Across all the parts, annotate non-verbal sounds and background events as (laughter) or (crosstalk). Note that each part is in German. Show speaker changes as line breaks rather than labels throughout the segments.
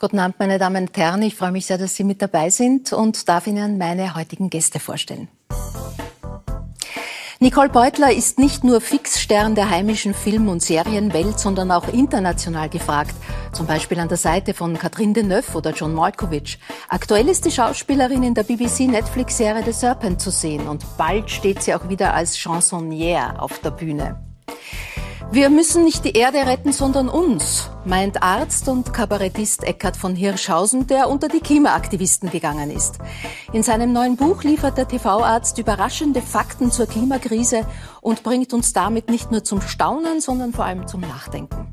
Guten Abend, meine Damen und Herren. Ich freue mich sehr, dass Sie mit dabei sind und darf Ihnen meine heutigen Gäste vorstellen. Nicole Beutler ist nicht nur Fixstern der heimischen Film- und Serienwelt, sondern auch international gefragt. Zum Beispiel an der Seite von Catherine Deneuve oder John Malkovich. Aktuell ist die Schauspielerin in der BBC-Netflix-Serie The Serpent zu sehen und bald steht sie auch wieder als Chansonnière auf der Bühne. Wir müssen nicht die Erde retten, sondern uns, meint Arzt und Kabarettist Eckhard von Hirschhausen, der unter die Klimaaktivisten gegangen ist. In seinem neuen Buch liefert der TV-Arzt überraschende Fakten zur Klimakrise und bringt uns damit nicht nur zum Staunen, sondern vor allem zum Nachdenken.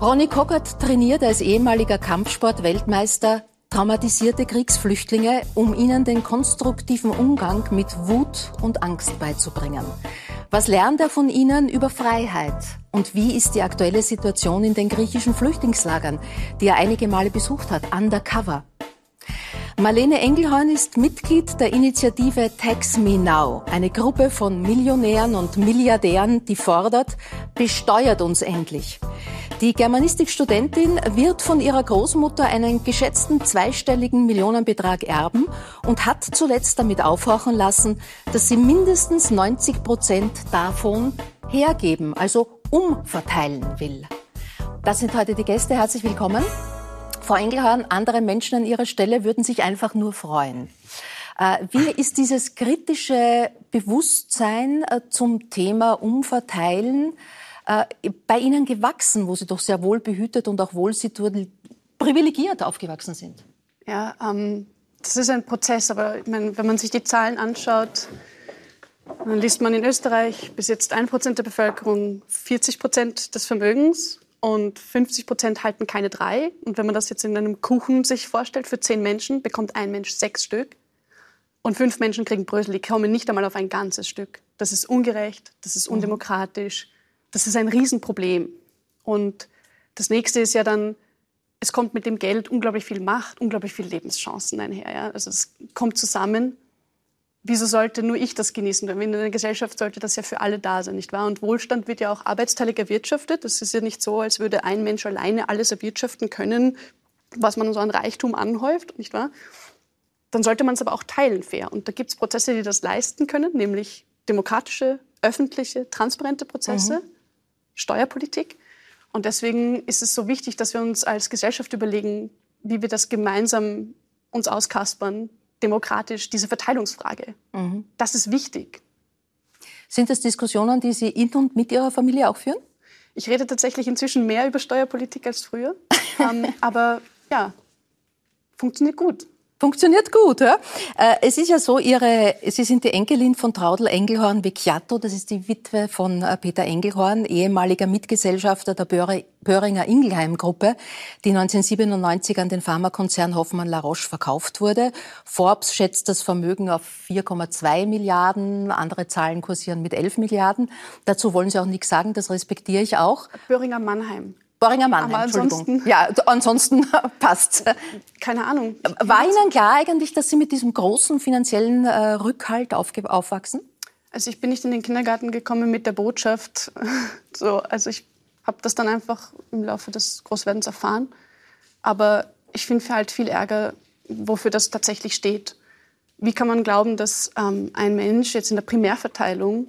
Ronny Kockert trainiert als ehemaliger Kampfsport-Weltmeister traumatisierte Kriegsflüchtlinge, um ihnen den konstruktiven Umgang mit Wut und Angst beizubringen. Was lernt er von ihnen über Freiheit? Und wie ist die aktuelle Situation in den griechischen Flüchtlingslagern, die er einige Male besucht hat, undercover? Marlene Engelhorn ist Mitglied der Initiative Tax Me Now, eine Gruppe von Millionären und Milliardären, die fordert, besteuert uns endlich. Die Germanistikstudentin wird von ihrer Großmutter einen geschätzten zweistelligen Millionenbetrag erben und hat zuletzt damit aufhorchen lassen, dass sie mindestens 90 Prozent davon hergeben, also umverteilen will. Das sind heute die Gäste. Herzlich willkommen. Frau Engelhorn, andere Menschen an Ihrer Stelle würden sich einfach nur freuen. Äh, wie ist dieses kritische Bewusstsein äh, zum Thema Umverteilen äh, bei Ihnen gewachsen, wo Sie doch sehr wohl behütet und auch wohl privilegiert aufgewachsen sind?
Ja, ähm, das ist ein Prozess, aber meine, wenn man sich die Zahlen anschaut, dann liest man in Österreich besitzt ein Prozent der Bevölkerung 40 Prozent des Vermögens und 50 Prozent halten keine drei. Und wenn man das jetzt in einem Kuchen sich vorstellt, für zehn Menschen bekommt ein Mensch sechs Stück. Und fünf Menschen kriegen Brösel, die kommen nicht einmal auf ein ganzes Stück. Das ist ungerecht, das ist mhm. undemokratisch, das ist ein Riesenproblem. Und das nächste ist ja dann, es kommt mit dem Geld unglaublich viel Macht, unglaublich viele Lebenschancen einher. Ja? Also es kommt zusammen wieso sollte nur ich das genießen? In einer Gesellschaft sollte das ja für alle da sein, nicht wahr? Und Wohlstand wird ja auch arbeitsteilig erwirtschaftet. Das ist ja nicht so, als würde ein Mensch alleine alles erwirtschaften können, was man so an Reichtum anhäuft, nicht wahr? Dann sollte man es aber auch teilen fair. Und da gibt es Prozesse, die das leisten können, nämlich demokratische, öffentliche, transparente Prozesse, mhm. Steuerpolitik. Und deswegen ist es so wichtig, dass wir uns als Gesellschaft überlegen, wie wir das gemeinsam uns auskaspern, demokratisch diese Verteilungsfrage. Mhm. Das ist wichtig.
Sind das Diskussionen, die Sie in und mit Ihrer Familie auch führen?
Ich rede tatsächlich inzwischen mehr über Steuerpolitik als früher. ähm, (laughs) aber ja, funktioniert gut.
Funktioniert gut, ja? Äh, es ist ja so, Ihre, Sie sind die Enkelin von Traudel Engelhorn Vecchiato, das ist die Witwe von äh, Peter Engelhorn, ehemaliger Mitgesellschafter der Böhringer Ingelheim Gruppe, die 1997 an den Pharmakonzern Hoffmann La Roche verkauft wurde. Forbes schätzt das Vermögen auf 4,2 Milliarden, andere Zahlen kursieren mit 11 Milliarden. Dazu wollen Sie auch nichts sagen, das respektiere ich auch.
Böhringer Mannheim.
Boringer Mannheim, Aber ansonsten, Ja, ansonsten (laughs) passt.
Keine Ahnung.
War Ihnen klar eigentlich, dass Sie mit diesem großen finanziellen äh, Rückhalt aufwachsen?
Also ich bin nicht in den Kindergarten gekommen mit der Botschaft. (laughs) So, also ich habe das dann einfach im Laufe des Großwerdens erfahren. Aber ich finde halt viel Ärger, wofür das tatsächlich steht. Wie kann man glauben, dass ähm, ein Mensch jetzt in der Primärverteilung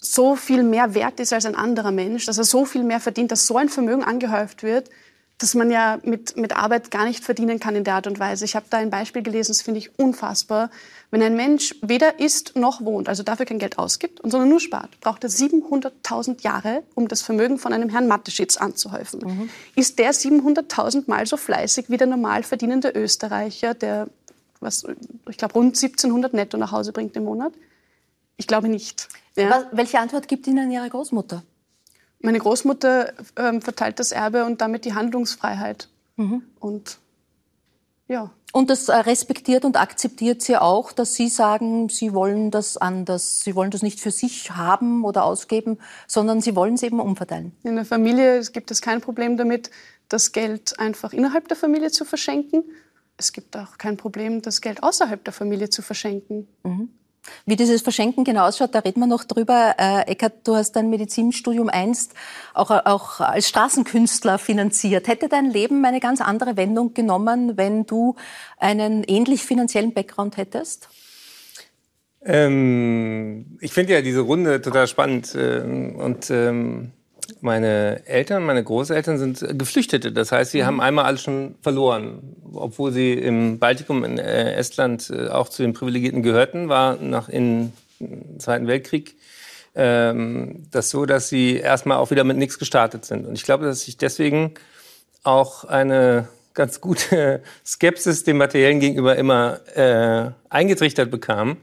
so viel mehr wert ist als ein anderer Mensch, dass er so viel mehr verdient, dass so ein Vermögen angehäuft wird, dass man ja mit, mit Arbeit gar nicht verdienen kann in der Art und Weise. Ich habe da ein Beispiel gelesen, das finde ich unfassbar. Wenn ein Mensch weder isst noch wohnt, also dafür kein Geld ausgibt, sondern nur spart, braucht er 700.000 Jahre, um das Vermögen von einem Herrn Mateschitz anzuhäufen. Mhm. Ist der 700.000 Mal so fleißig wie der normal verdienende Österreicher, der, was, ich glaube, rund 1700 netto nach Hause bringt im Monat? Ich glaube nicht.
Ja. Was, welche Antwort gibt Ihnen Ihre Großmutter?
Meine Großmutter ähm, verteilt das Erbe und damit die Handlungsfreiheit. Mhm. Und ja.
Und das äh, respektiert und akzeptiert sie auch, dass Sie sagen, Sie wollen das anders. Sie wollen das nicht für sich haben oder ausgeben, sondern Sie wollen es eben umverteilen.
In der Familie gibt es kein Problem damit, das Geld einfach innerhalb der Familie zu verschenken. Es gibt auch kein Problem, das Geld außerhalb der Familie zu verschenken. Mhm.
Wie dieses Verschenken genau ausschaut, da reden wir noch drüber. Äh, Eckert, du hast dein Medizinstudium einst auch, auch als Straßenkünstler finanziert. Hätte dein Leben eine ganz andere Wendung genommen, wenn du einen ähnlich finanziellen Background hättest?
Ähm, ich finde ja diese Runde total spannend. Ähm, und ähm, meine Eltern, meine Großeltern sind Geflüchtete. Das heißt, sie mhm. haben einmal alles schon verloren. Obwohl sie im Baltikum, in äh, Estland äh, auch zu den Privilegierten gehörten, war nach im Zweiten Weltkrieg ähm, das so, dass sie erstmal auch wieder mit nichts gestartet sind. Und ich glaube, dass ich deswegen auch eine ganz gute (laughs) Skepsis dem Materiellen gegenüber immer äh, eingetrichtert bekam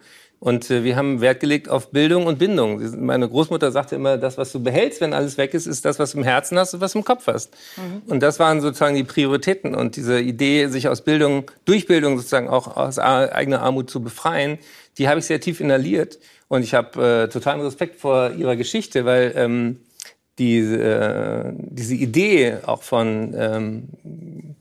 und äh, wir haben Wert gelegt auf Bildung und Bindung. Meine Großmutter sagte immer, das, was du behältst, wenn alles weg ist, ist das, was du im Herzen hast und was du im Kopf hast. Mhm. Und das waren sozusagen die Prioritäten. Und diese Idee, sich aus Bildung, durch Bildung sozusagen auch aus eigener Armut zu befreien, die habe ich sehr tief inhaliert. Und ich habe äh, totalen Respekt vor ihrer Geschichte, weil ähm, die, äh, diese Idee auch von ähm,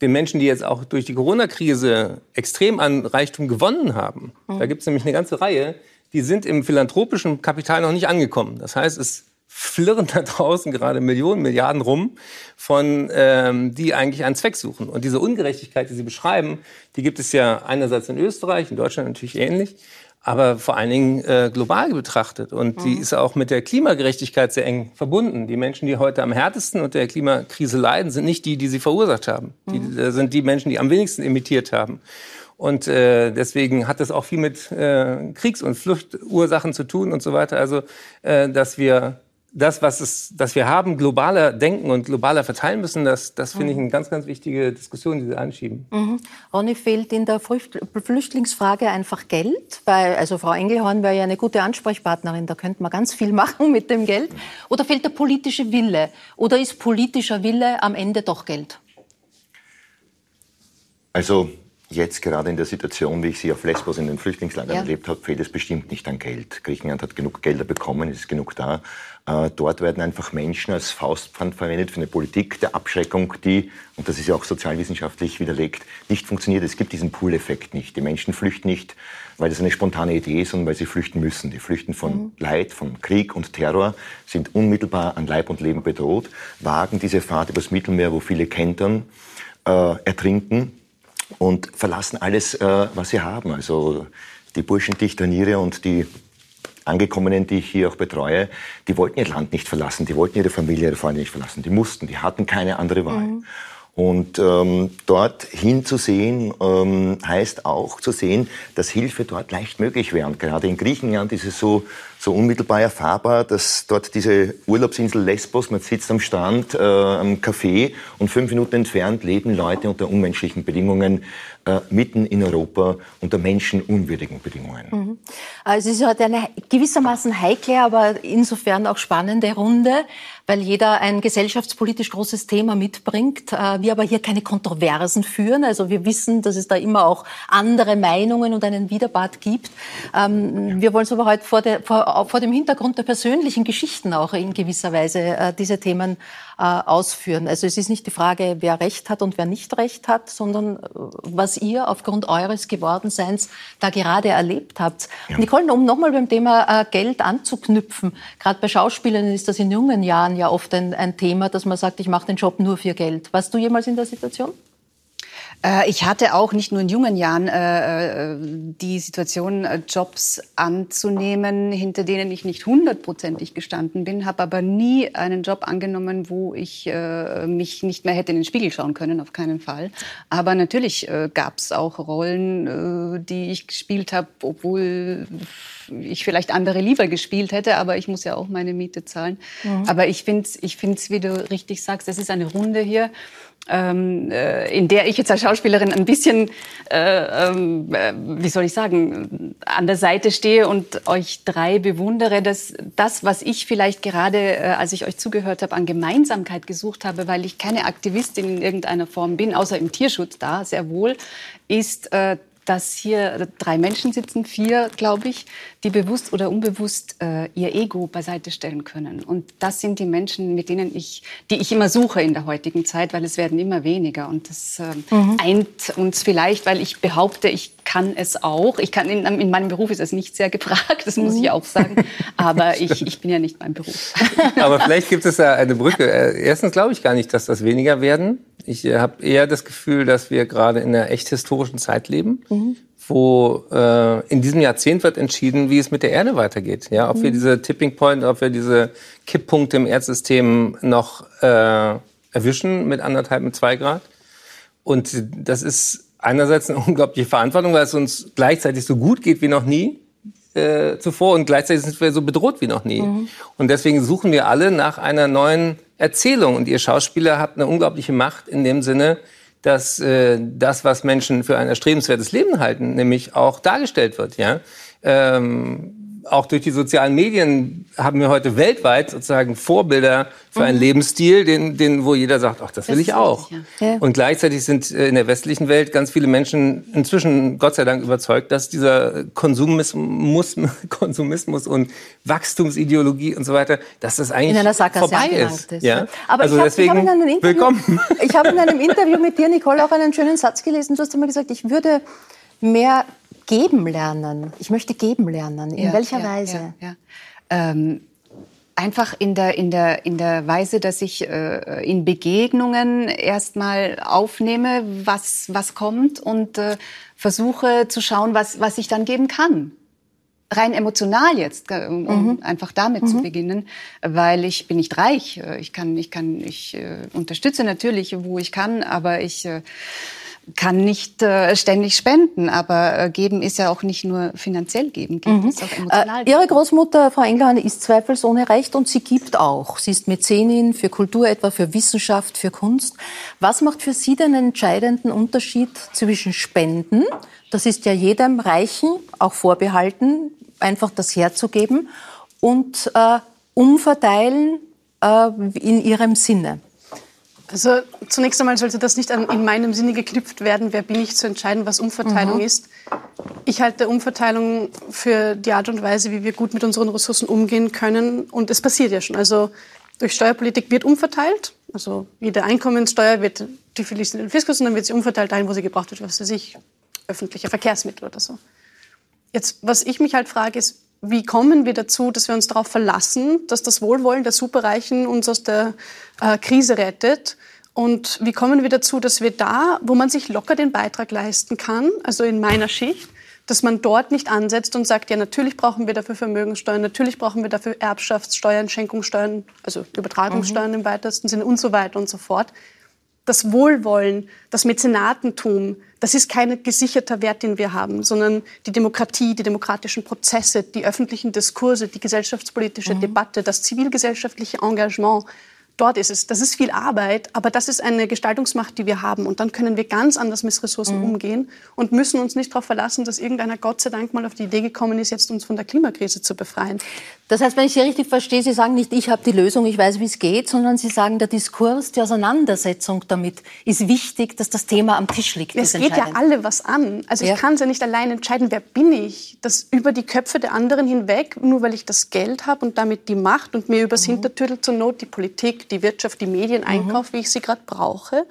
den Menschen, die jetzt auch durch die Corona-Krise extrem an Reichtum gewonnen haben, mhm. da gibt es nämlich eine ganze Reihe, die sind im philanthropischen Kapital noch nicht angekommen. Das heißt, es flirren da (laughs) draußen gerade Millionen, Milliarden rum, von ähm, die eigentlich einen Zweck suchen. Und diese Ungerechtigkeit, die Sie beschreiben, die gibt es ja einerseits in Österreich, in Deutschland natürlich ähnlich aber vor allen Dingen äh, global betrachtet. Und mhm. die ist auch mit der Klimagerechtigkeit sehr eng verbunden. Die Menschen, die heute am härtesten unter der Klimakrise leiden, sind nicht die, die sie verursacht haben. Mhm. Die äh, sind die Menschen, die am wenigsten emittiert haben. Und äh, deswegen hat das auch viel mit äh, Kriegs- und Fluchtursachen zu tun und so weiter. Also, äh, dass wir das, was es, das wir haben, globaler denken und globaler verteilen müssen, das, das finde ich mhm. eine ganz, ganz wichtige Diskussion, die Sie anschieben.
Mhm. Ronny, fehlt in der Flüchtlingsfrage einfach Geld? Weil, also Frau Engelhorn wäre ja eine gute Ansprechpartnerin, da könnte man ganz viel (laughs) machen mit dem Geld. Oder fehlt der politische Wille? Oder ist politischer Wille am Ende doch Geld?
Also Jetzt gerade in der Situation, wie ich sie auf Lesbos in den Flüchtlingslagern ja. erlebt habe, fehlt es bestimmt nicht an Geld. Griechenland hat genug Gelder bekommen, es ist genug da. Äh, dort werden einfach Menschen als Faustpfand verwendet für eine Politik der Abschreckung, die, und das ist ja auch sozialwissenschaftlich widerlegt, nicht funktioniert. Es gibt diesen Pool-Effekt nicht. Die Menschen flüchten nicht, weil das eine spontane Idee ist, sondern weil sie flüchten müssen. Die flüchten von mhm. Leid, von Krieg und Terror, sind unmittelbar an Leib und Leben bedroht, wagen diese Fahrt übers Mittelmeer, wo viele kentern, äh, ertrinken und verlassen alles, äh, was sie haben. Also die Burschen, die ich trainiere und die Angekommenen, die ich hier auch betreue, die wollten ihr Land nicht verlassen, die wollten ihre Familie, ihre Freunde nicht verlassen, die mussten, die hatten keine andere Wahl. Mhm. Und ähm, dort hinzusehen ähm, heißt auch zu sehen, dass Hilfe dort leicht möglich wäre. Und gerade in Griechenland ist es so, so unmittelbar erfahrbar, dass dort diese Urlaubsinsel Lesbos, man sitzt am Strand, äh, am Café und fünf Minuten entfernt leben Leute unter unmenschlichen Bedingungen, äh, mitten in Europa unter menschenunwürdigen Bedingungen. Mhm.
Also es ist heute eine gewissermaßen heikle, aber insofern auch spannende Runde, weil jeder ein gesellschaftspolitisch großes Thema mitbringt. Äh, wir aber hier keine Kontroversen führen. Also wir wissen, dass es da immer auch andere Meinungen und einen Widerpart gibt. Ähm, wir wollen es aber heute vor, der, vor, vor, dem Hintergrund der persönlichen Geschichten auch in gewisser Weise äh, diese Themen äh, ausführen. Also es ist nicht die Frage, wer Recht hat und wer nicht Recht hat, sondern was ihr aufgrund eures Gewordenseins da gerade erlebt habt. Ja. Nicole, um nochmal beim Thema Geld anzuknüpfen, gerade bei Schauspielern ist das in jungen Jahren ja oft ein, ein Thema, dass man sagt, ich mache den Job nur für Geld. Warst du jemals in der Situation?
Äh, ich hatte auch nicht nur in jungen Jahren äh, äh, die Situation, Jobs anzunehmen, hinter denen ich nicht hundertprozentig gestanden bin, habe aber nie einen Job angenommen, wo ich mich nicht mehr hätte in den Spiegel schauen können, auf keinen Fall. Aber natürlich gab es auch Rollen, die ich gespielt habe, obwohl ich vielleicht andere lieber gespielt hätte, aber ich muss ja auch meine Miete zahlen. Mhm. Aber ich finde es, ich find's, wie du richtig sagst, es ist eine Runde hier ähm, äh, in der ich jetzt als Schauspielerin ein bisschen, äh, ähm, äh, wie soll ich sagen, an der Seite stehe und euch drei bewundere, dass das, was ich vielleicht gerade, äh, als ich euch zugehört habe, an Gemeinsamkeit gesucht habe, weil ich keine Aktivistin in irgendeiner Form bin, außer im Tierschutz da, sehr wohl, ist, äh, dass hier drei Menschen sitzen, vier, glaube ich, die bewusst oder unbewusst äh, ihr Ego beiseite stellen können. Und das sind die Menschen, mit denen ich, die ich immer suche in der heutigen Zeit, weil es werden immer weniger. Und das äh, mhm. eint uns vielleicht, weil ich behaupte, ich kann es auch. Ich kann in, in meinem Beruf ist es nicht sehr gefragt, das muss ich mhm. auch sagen. Aber (laughs) ich, ich bin ja nicht mein Beruf. (laughs)
Aber vielleicht gibt es da eine Brücke. Äh, erstens glaube ich gar nicht, dass das weniger werden. Ich äh, habe eher das Gefühl, dass wir gerade in einer echt historischen Zeit leben, mhm. Wo äh, in diesem Jahrzehnt wird entschieden, wie es mit der Erde weitergeht. Ja, ob mhm. wir diese Tipping Point, ob wir diese Kipppunkte im Erdsystem noch äh, erwischen mit anderthalb, mit zwei Grad. Und das ist einerseits eine (laughs) unglaubliche Verantwortung, weil es uns gleichzeitig so gut geht wie noch nie äh, zuvor und gleichzeitig sind wir so bedroht wie noch nie. Mhm. Und deswegen suchen wir alle nach einer neuen Erzählung. Und ihr Schauspieler habt eine unglaubliche Macht in dem Sinne, dass äh, das, was Menschen für ein erstrebenswertes Leben halten, nämlich auch dargestellt wird. Ja. Ähm, auch durch die sozialen Medien haben wir heute weltweit sozusagen Vorbilder für einen mhm. Lebensstil, den, den, wo jeder sagt, ach, das will ich auch. Ja. Und gleichzeitig sind äh, in der westlichen Welt ganz viele Menschen inzwischen, Gott sei Dank, überzeugt, dass dieser Konsumismus, (laughs) Konsumismus und Wachstumsideologie und so weiter, dass das eigentlich vorbei ist. ist. Ja?
Aber also ich hab, deswegen, (laughs) ich hab Interview, willkommen. Ich habe in einem Interview mit dir, Nicole, auch einen schönen Satz gelesen. Du hast immer gesagt, ich würde mehr geben lernen. Ich möchte geben lernen. In ja, welcher ja, Weise? Ja,
ähm, einfach in der, in, der, in der Weise, dass ich äh, in Begegnungen erstmal aufnehme, was, was kommt und äh, versuche zu schauen, was, was ich dann geben kann. Rein emotional jetzt, um mhm. einfach damit mhm. zu beginnen, weil ich bin nicht reich. Äh, ich kann, ich kann, ich äh, unterstütze natürlich, wo ich kann, aber ich äh, kann nicht äh, ständig spenden, aber äh, geben ist ja auch nicht nur finanziell geben, geben mhm. ist auch
emotional. Äh, Ihre Großmutter, Frau Engelhahn, ist zweifelsohne recht und sie gibt auch. Sie ist Mäzenin für Kultur, etwa für Wissenschaft, für Kunst. Was macht für Sie den entscheidenden Unterschied zwischen Spenden, das ist ja jedem Reichen auch vorbehalten, einfach das herzugeben, und äh, umverteilen äh, in Ihrem Sinne?
Also zunächst einmal sollte das nicht in meinem Sinne geknüpft werden, wer bin ich zu entscheiden, was Umverteilung mhm. ist. Ich halte Umverteilung für die Art und Weise, wie wir gut mit unseren Ressourcen umgehen können. Und es passiert ja schon. Also durch Steuerpolitik wird umverteilt. Also jede Einkommenssteuer wird, die fließt in den Fiskus und dann wird sie umverteilt dahin, wo sie gebraucht wird, was weiß ich, öffentliche Verkehrsmittel oder so. Jetzt, was ich mich halt frage, ist, wie kommen wir dazu, dass wir uns darauf verlassen, dass das Wohlwollen der Superreichen uns aus der äh, Krise rettet? Und wie kommen wir dazu, dass wir da, wo man sich locker den Beitrag leisten kann, also in meiner Schicht, dass man dort nicht ansetzt und sagt, ja, natürlich brauchen wir dafür Vermögenssteuern, natürlich brauchen wir dafür Erbschaftssteuern, Schenkungssteuern, also Übertragungssteuern mhm. im weitesten Sinne und so weiter und so fort. Das Wohlwollen, das Mäzenatentum, das ist kein gesicherter Wert, den wir haben, sondern die Demokratie, die demokratischen Prozesse, die öffentlichen Diskurse, die gesellschaftspolitische mhm. Debatte, das zivilgesellschaftliche Engagement, dort ist es. Das ist viel Arbeit, aber das ist eine Gestaltungsmacht, die wir haben. Und dann können wir ganz anders mit Ressourcen mhm. umgehen und müssen uns nicht darauf verlassen, dass irgendeiner Gott sei Dank mal auf die Idee gekommen ist, jetzt uns von der Klimakrise zu befreien.
Das heißt, wenn ich Sie richtig verstehe, Sie sagen nicht, ich habe die Lösung, ich weiß, wie es geht, sondern Sie sagen, der Diskurs, die Auseinandersetzung damit ist wichtig, dass das Thema am Tisch liegt.
Es geht ja alle was an. Also ja. ich kann es ja nicht allein entscheiden, wer bin ich. Das über die Köpfe der anderen hinweg, nur weil ich das Geld habe und damit die Macht und mir übers mhm. Hintertürtel zur Not die Politik die Wirtschaft, die Medien mhm. einkauft, wie ich sie gerade brauche.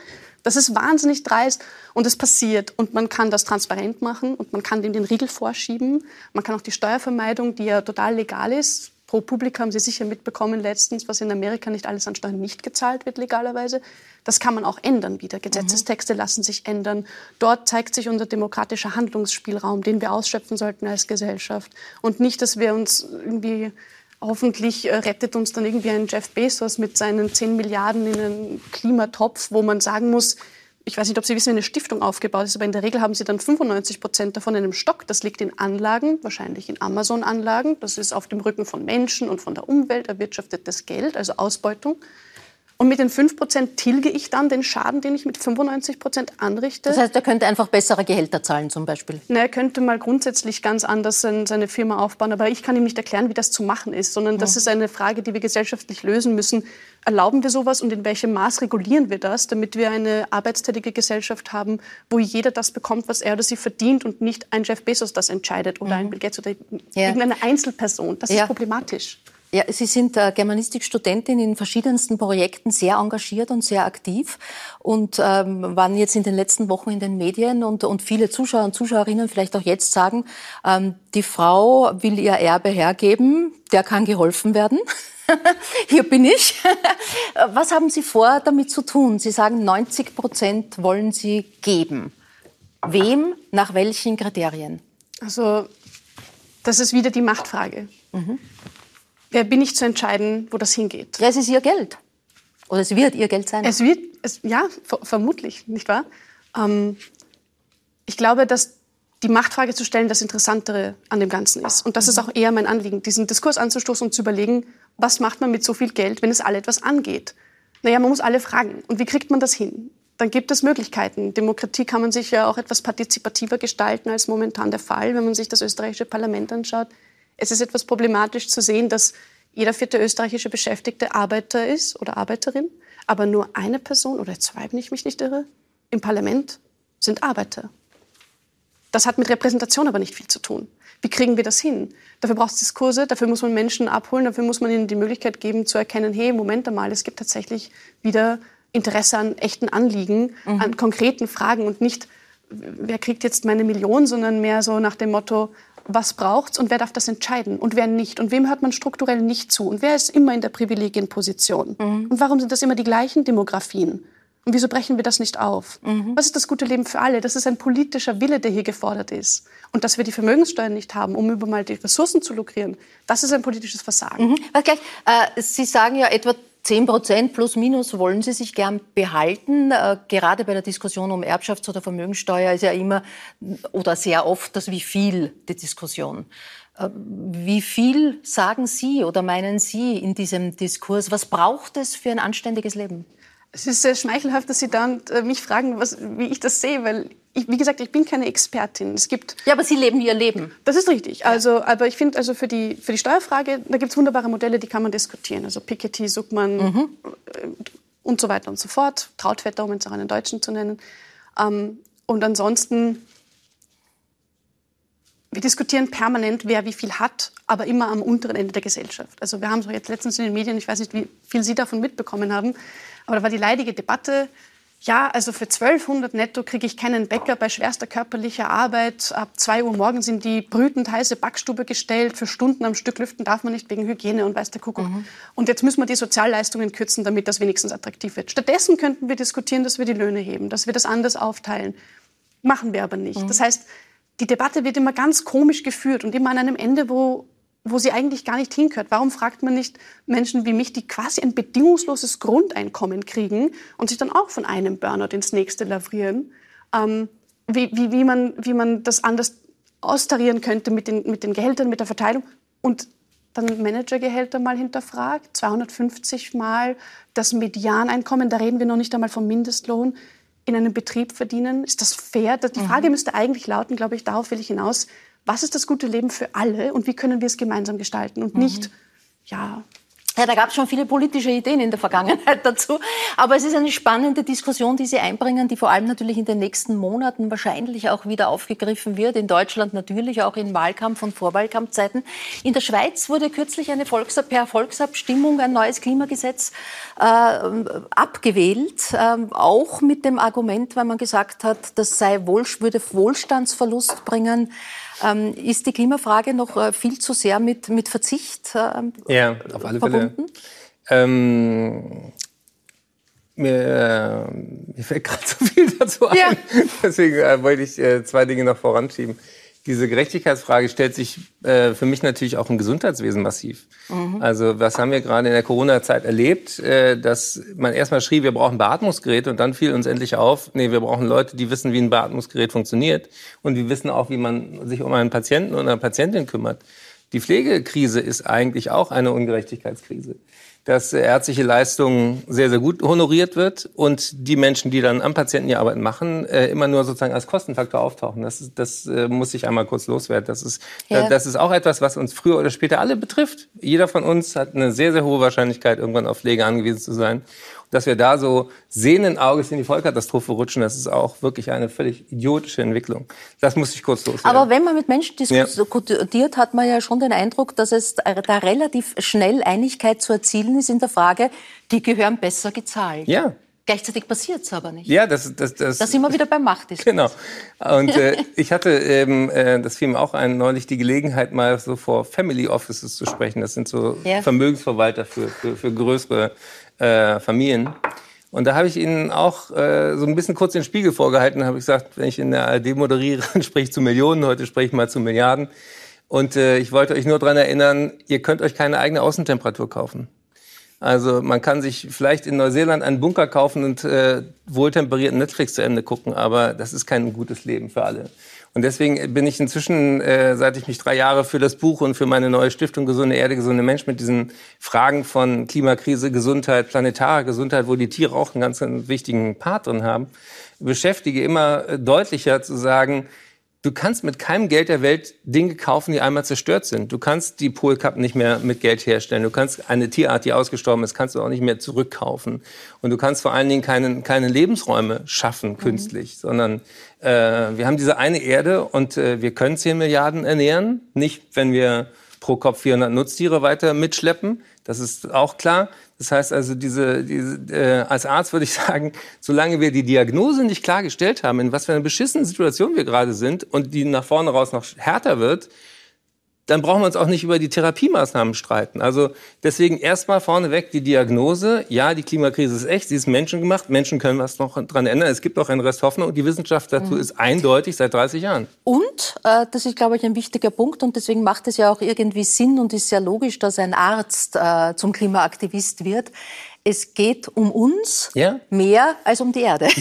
Das ist wahnsinnig dreist und es passiert. Und man kann das transparent machen und man kann dem den Riegel vorschieben. Man kann auch die Steuervermeidung, die ja total legal ist, pro Publikum haben Sie sicher mitbekommen letztens, was in Amerika nicht alles an Steuern nicht gezahlt wird legalerweise. Das kann man auch ändern wieder. Gesetzestexte mhm. lassen sich ändern. Dort zeigt sich unser demokratischer Handlungsspielraum, den wir ausschöpfen sollten als Gesellschaft. Und nicht, dass wir uns irgendwie Hoffentlich äh, rettet uns dann irgendwie ein Jeff Bezos mit seinen 10 Milliarden in einen Klimatopf, wo man sagen muss, ich weiß nicht, ob Sie wissen, wie eine Stiftung aufgebaut ist, aber in der Regel haben Sie dann 95 Prozent davon in einem Stock. Das liegt in Anlagen, wahrscheinlich in Amazon-Anlagen. Das ist auf dem Rücken von Menschen und von der Umwelt erwirtschaftetes Geld, also Ausbeutung. Und mit den 5% tilge ich dann den Schaden, den ich mit 95% anrichte.
Das heißt, er könnte einfach bessere Gehälter zahlen zum Beispiel?
Na, er könnte mal grundsätzlich ganz anders seine Firma aufbauen. Aber ich kann ihm nicht erklären, wie das zu machen ist, sondern das ist eine Frage, die wir gesellschaftlich lösen müssen. Erlauben wir sowas und in welchem Maß regulieren wir das, damit wir eine arbeitstätige Gesellschaft haben, wo jeder das bekommt, was er oder sie verdient und nicht ein Jeff Bezos das entscheidet oder mhm. ein Bill Gates oder ja. irgendeine Einzelperson. Das ja. ist problematisch.
Ja, Sie sind äh, Germanistikstudentin in verschiedensten Projekten sehr engagiert und sehr aktiv und ähm, waren jetzt in den letzten Wochen in den Medien und, und viele Zuschauer und Zuschauerinnen vielleicht auch jetzt sagen, ähm, die Frau will ihr Erbe hergeben, der kann geholfen werden. (laughs) Hier bin ich. (laughs) Was haben Sie vor, damit zu tun? Sie sagen, 90 Prozent wollen Sie geben. Wem, nach welchen Kriterien?
Also, das ist wieder die Machtfrage. Mhm. Wer bin ich zu entscheiden, wo das hingeht?
Ja, es ist Ihr Geld. Oder es wird Ihr Geld sein.
Es wird, es, ja, vermutlich, nicht wahr? Ähm, ich glaube, dass die Machtfrage zu stellen das Interessantere an dem Ganzen ist. Und das ist auch eher mein Anliegen, diesen Diskurs anzustoßen und zu überlegen, was macht man mit so viel Geld, wenn es alle etwas angeht? Naja, man muss alle fragen. Und wie kriegt man das hin? Dann gibt es Möglichkeiten. Demokratie kann man sich ja auch etwas partizipativer gestalten als momentan der Fall, wenn man sich das österreichische Parlament anschaut. Es ist etwas problematisch zu sehen, dass jeder vierte österreichische Beschäftigte Arbeiter ist oder Arbeiterin, aber nur eine Person oder zwei, wenn ich mich nicht irre, im Parlament sind Arbeiter. Das hat mit Repräsentation aber nicht viel zu tun. Wie kriegen wir das hin? Dafür braucht es Diskurse, dafür muss man Menschen abholen, dafür muss man ihnen die Möglichkeit geben zu erkennen, hey, Moment einmal, es gibt tatsächlich wieder Interesse an echten Anliegen, mhm. an konkreten Fragen und nicht, wer kriegt jetzt meine Million, sondern mehr so nach dem Motto, was braucht's und wer darf das entscheiden und wer nicht und wem hört man strukturell nicht zu und wer ist immer in der Privilegienposition mhm. und warum sind das immer die gleichen Demografien und wieso brechen wir das nicht auf? Mhm. Was ist das gute Leben für alle? Das ist ein politischer Wille, der hier gefordert ist. Und dass wir die Vermögenssteuern nicht haben, um über mal die Ressourcen zu lukrieren, das ist ein politisches Versagen.
Mhm. Gleich, äh, Sie sagen ja etwa 10 Prozent plus minus wollen Sie sich gern behalten. Äh, gerade bei der Diskussion um Erbschafts- oder Vermögensteuer ist ja immer oder sehr oft das Wie viel die Diskussion. Äh, wie viel sagen Sie oder meinen Sie in diesem Diskurs? Was braucht es für ein anständiges Leben?
Es ist sehr schmeichelhaft, dass Sie dann äh, mich fragen, was, wie ich das sehe, weil ich, wie gesagt, ich bin keine Expertin. Es gibt
ja, aber Sie leben Ihr Leben.
Das ist richtig. Also, aber ich finde, also für die, für die Steuerfrage, da gibt es wunderbare Modelle, die kann man diskutieren. Also Piketty, Suckmann mhm. Äh, und so weiter und so fort. Trautvetter, um jetzt auch einen Deutschen zu nennen. Ähm, und ansonsten, wir diskutieren permanent, wer wie viel hat, aber immer am unteren Ende der Gesellschaft. Also wir haben es jetzt letztens in den Medien, ich weiß nicht, wie viel Sie davon mitbekommen haben, aber da war die leidige Debatte, ja, also für 1200 netto kriege ich keinen Bäcker bei schwerster körperlicher Arbeit. Ab 2 Uhr morgens in die brütend heiße Backstube gestellt. Für Stunden am Stück lüften darf man nicht wegen Hygiene und weiß der Kuckuck. Mhm. Und jetzt müssen wir die Sozialleistungen kürzen, damit das wenigstens attraktiv wird. Stattdessen könnten wir diskutieren, dass wir die Löhne heben, dass wir das anders aufteilen. Machen wir aber nicht. Mhm. Das heißt, die Debatte wird immer ganz komisch geführt und immer an einem Ende, wo wo sie eigentlich gar nicht hingehört. Warum fragt man nicht Menschen wie mich, die quasi ein bedingungsloses Grundeinkommen kriegen und sich dann auch von einem Burnout ins nächste lavrieren, ähm, wie, wie, wie, man, wie man das anders austarieren könnte mit den, mit den Gehältern, mit der Verteilung und dann Managergehälter mal hinterfragt, 250 Mal das Medianeinkommen, da reden wir noch nicht einmal vom Mindestlohn, in einem Betrieb verdienen. Ist das fair? Die Frage mhm. müsste eigentlich lauten, glaube ich, darauf will ich hinaus, was ist das gute Leben für alle und wie können wir es gemeinsam gestalten und nicht, ja,
ja, da gab es schon viele politische Ideen in der Vergangenheit (laughs) dazu. Aber es ist eine spannende Diskussion, die Sie einbringen, die vor allem natürlich in den nächsten Monaten wahrscheinlich auch wieder aufgegriffen wird. In Deutschland natürlich auch in Wahlkampf- und Vorwahlkampfzeiten. In der Schweiz wurde kürzlich eine Volks per Volksabstimmung ein neues Klimagesetz äh, abgewählt. Äh, auch mit dem Argument, weil man gesagt hat, das sei Wohl, würde Wohlstandsverlust bringen. Ähm, ist die Klimafrage noch äh, viel zu sehr mit, mit Verzicht
äh, ja, auf alle verbunden? Fälle. Ähm, mir, äh, mir fällt (laughs) gerade so viel dazu ein. Ja. Deswegen äh, wollte ich äh, zwei Dinge noch voranschieben diese Gerechtigkeitsfrage stellt sich äh, für mich natürlich auch im Gesundheitswesen massiv. Mhm. Also was haben wir gerade in der Corona-Zeit erlebt, äh, dass man erstmal schrie, wir brauchen Beatmungsgeräte und dann fiel uns endlich auf, nee, wir brauchen Leute, die wissen, wie ein Beatmungsgerät funktioniert und die wissen auch, wie man sich um einen Patienten oder eine Patientin kümmert. Die Pflegekrise ist eigentlich auch eine Ungerechtigkeitskrise dass ärztliche Leistung sehr, sehr gut honoriert wird und die Menschen, die dann am Patienten die Arbeit machen, äh, immer nur sozusagen als Kostenfaktor auftauchen. Das, das äh, muss ich einmal kurz loswerden. Das ist, ja. das ist auch etwas, was uns früher oder später alle betrifft. Jeder von uns hat eine sehr, sehr hohe Wahrscheinlichkeit, irgendwann auf Pflege angewiesen zu sein dass wir da so sehenden Auges in die Vollkatastrophe rutschen, das ist auch wirklich eine völlig idiotische Entwicklung. Das muss ich kurz loswerden.
Aber wenn man mit Menschen diskutiert, ja. hat man ja schon den Eindruck, dass es da relativ schnell Einigkeit zu erzielen ist in der Frage, die gehören besser gezahlt.
Ja.
Gleichzeitig passiert es aber nicht.
Ja, das, das, das.
Da sind wir wieder beim Machtdiskurs.
Genau. Und äh, ich hatte eben, äh, das fiel mir auch ein, neulich die Gelegenheit, mal so vor Family Offices zu sprechen. Das sind so ja. Vermögensverwalter für, für, für größere äh, Familien. Und da habe ich Ihnen auch äh, so ein bisschen kurz den Spiegel vorgehalten, habe ich gesagt, wenn ich in der ARD moderiere, (laughs) spreche ich zu Millionen, heute spreche ich mal zu Milliarden. Und äh, ich wollte euch nur daran erinnern, ihr könnt euch keine eigene Außentemperatur kaufen. Also man kann sich vielleicht in Neuseeland einen Bunker kaufen und äh, wohltemperierten Netflix zu Ende gucken, aber das ist kein gutes Leben für alle. Und deswegen bin ich inzwischen, äh, seit ich mich drei Jahre für das Buch und für meine neue Stiftung Gesunde Erde, gesunde Mensch mit diesen Fragen von Klimakrise, Gesundheit, planetare Gesundheit, wo die Tiere auch einen ganz, ganz wichtigen Part drin haben, beschäftige, immer äh, deutlicher zu sagen, Du kannst mit keinem Geld der Welt Dinge kaufen, die einmal zerstört sind. Du kannst die Polkap nicht mehr mit Geld herstellen. Du kannst eine Tierart, die ausgestorben ist, kannst du auch nicht mehr zurückkaufen. Und du kannst vor allen Dingen keine, keine Lebensräume schaffen mhm. künstlich, mhm. sondern äh, wir haben diese eine Erde und äh, wir können 10 Milliarden ernähren. Nicht, wenn wir pro Kopf 400 Nutztiere weiter mitschleppen. Das ist auch klar. Das heißt also, diese, diese, äh, als Arzt würde ich (laughs) sagen, solange wir die Diagnose nicht klargestellt haben, in was für einer beschissenen Situation wir gerade sind und die nach vorne raus noch härter wird, dann brauchen wir uns auch nicht über die Therapiemaßnahmen streiten. Also deswegen erstmal vorneweg die Diagnose. Ja, die Klimakrise ist echt, sie ist menschengemacht. Menschen können was noch dran ändern. Es gibt auch einen Rest Hoffnung und die Wissenschaft dazu mhm. ist eindeutig seit 30 Jahren.
Und, äh, das ist, glaube ich, ein wichtiger Punkt und deswegen macht es ja auch irgendwie Sinn und ist sehr logisch, dass ein Arzt äh, zum Klimaaktivist wird es geht um uns ja? mehr als um die Erde. (laughs)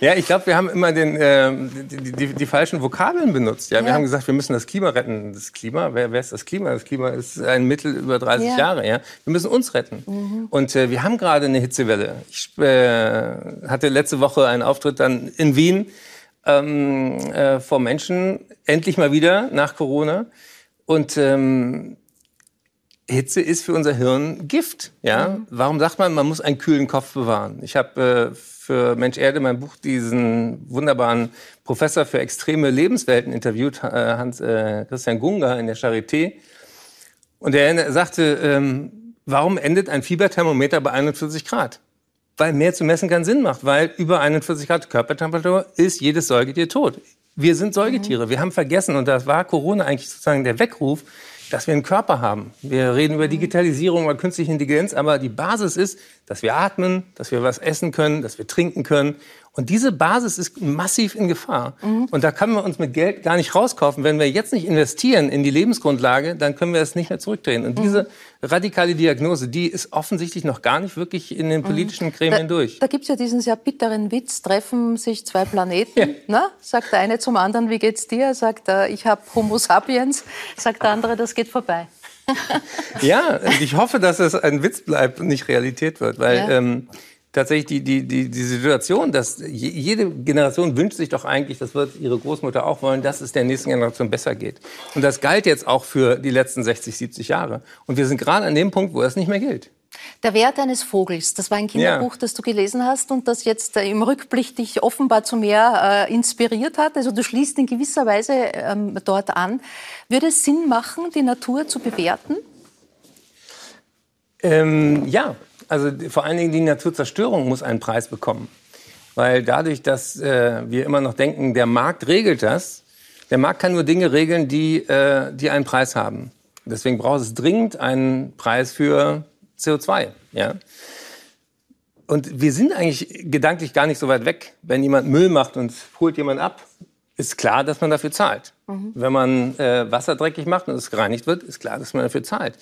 Ja, ja ich glaube, wir haben immer den, äh, die, die, die, falschen Vokabeln benutzt. Ja? Wir haben gesagt, wir müssen das Klima retten. Das Klima, wer, wer ist das Klima? Das Klima ist ein Mittel über 30 ja. Jahre. Ja? Wir müssen uns retten. Mhm. Und äh, wir haben gerade eine Hitzewelle. Ich äh, hatte letzte Woche einen Auftritt dann in Wien ähm, äh, vor Menschen, endlich mal wieder nach Corona. Und ähm, Hitze ist für unser Hirn Gift. Ja? Mhm. Warum sagt man, man muss einen kühlen Kopf bewahren? Ich habe äh, für Mensch Erde mein Buch diesen wunderbaren Professor für extreme Lebenswelten interviewt, äh, Hans äh, Christian Gunga in der Charité. Und er sagte, ähm, warum endet ein Fieberthermometer bei 41 Grad? Weil mehr zu messen keinen Sinn macht, weil über 41 Grad Körpertemperatur ist jedes Säugetier tot. Wir sind Säugetiere. Mhm. Wir haben vergessen, und das war Corona eigentlich sozusagen der Weckruf, dass wir einen Körper haben. Wir reden über Digitalisierung, über künstliche Intelligenz, aber die Basis ist, dass wir atmen, dass wir was essen können, dass wir trinken können. Und diese Basis ist massiv in Gefahr. Mhm. Und da können wir uns mit Geld gar nicht rauskaufen. Wenn wir jetzt nicht investieren in die Lebensgrundlage, dann können wir es nicht mehr zurückdrehen. Und mhm. diese radikale Diagnose, die ist offensichtlich noch gar nicht wirklich in den mhm. politischen Gremien
da,
durch.
Da gibt es ja diesen sehr bitteren Witz, treffen sich zwei Planeten. Ja. Na, sagt der eine zum anderen, wie geht's dir? Sagt er, ich habe Homo sapiens. Sagt der andere, das geht vorbei. (laughs)
ja, ich hoffe, dass es ein Witz bleibt und nicht Realität wird, weil ja. ähm, tatsächlich die, die, die, die Situation, dass jede Generation wünscht sich doch eigentlich, das wird ihre Großmutter auch wollen, dass es der nächsten Generation besser geht. Und das galt jetzt auch für die letzten 60, 70 Jahre. Und wir sind gerade an dem Punkt, wo das nicht mehr gilt.
Der Wert eines Vogels, das war ein Kinderbuch, ja. das du gelesen hast und das jetzt äh, im Rückblick dich offenbar zu mehr äh, inspiriert hat. Also du schließt in gewisser Weise ähm, dort an. Würde es Sinn machen, die Natur zu bewerten?
Ähm, ja, also vor allen Dingen die Naturzerstörung muss einen Preis bekommen. Weil dadurch, dass äh, wir immer noch denken, der Markt regelt das, der Markt kann nur Dinge regeln, die, äh, die einen Preis haben. Deswegen braucht es dringend einen Preis für CO2. Ja? Und wir sind eigentlich gedanklich gar nicht so weit weg. Wenn jemand Müll macht und holt jemand ab, ist klar, dass man dafür zahlt. Mhm. Wenn man äh, Wasser dreckig macht und es gereinigt wird, ist klar, dass man dafür zahlt.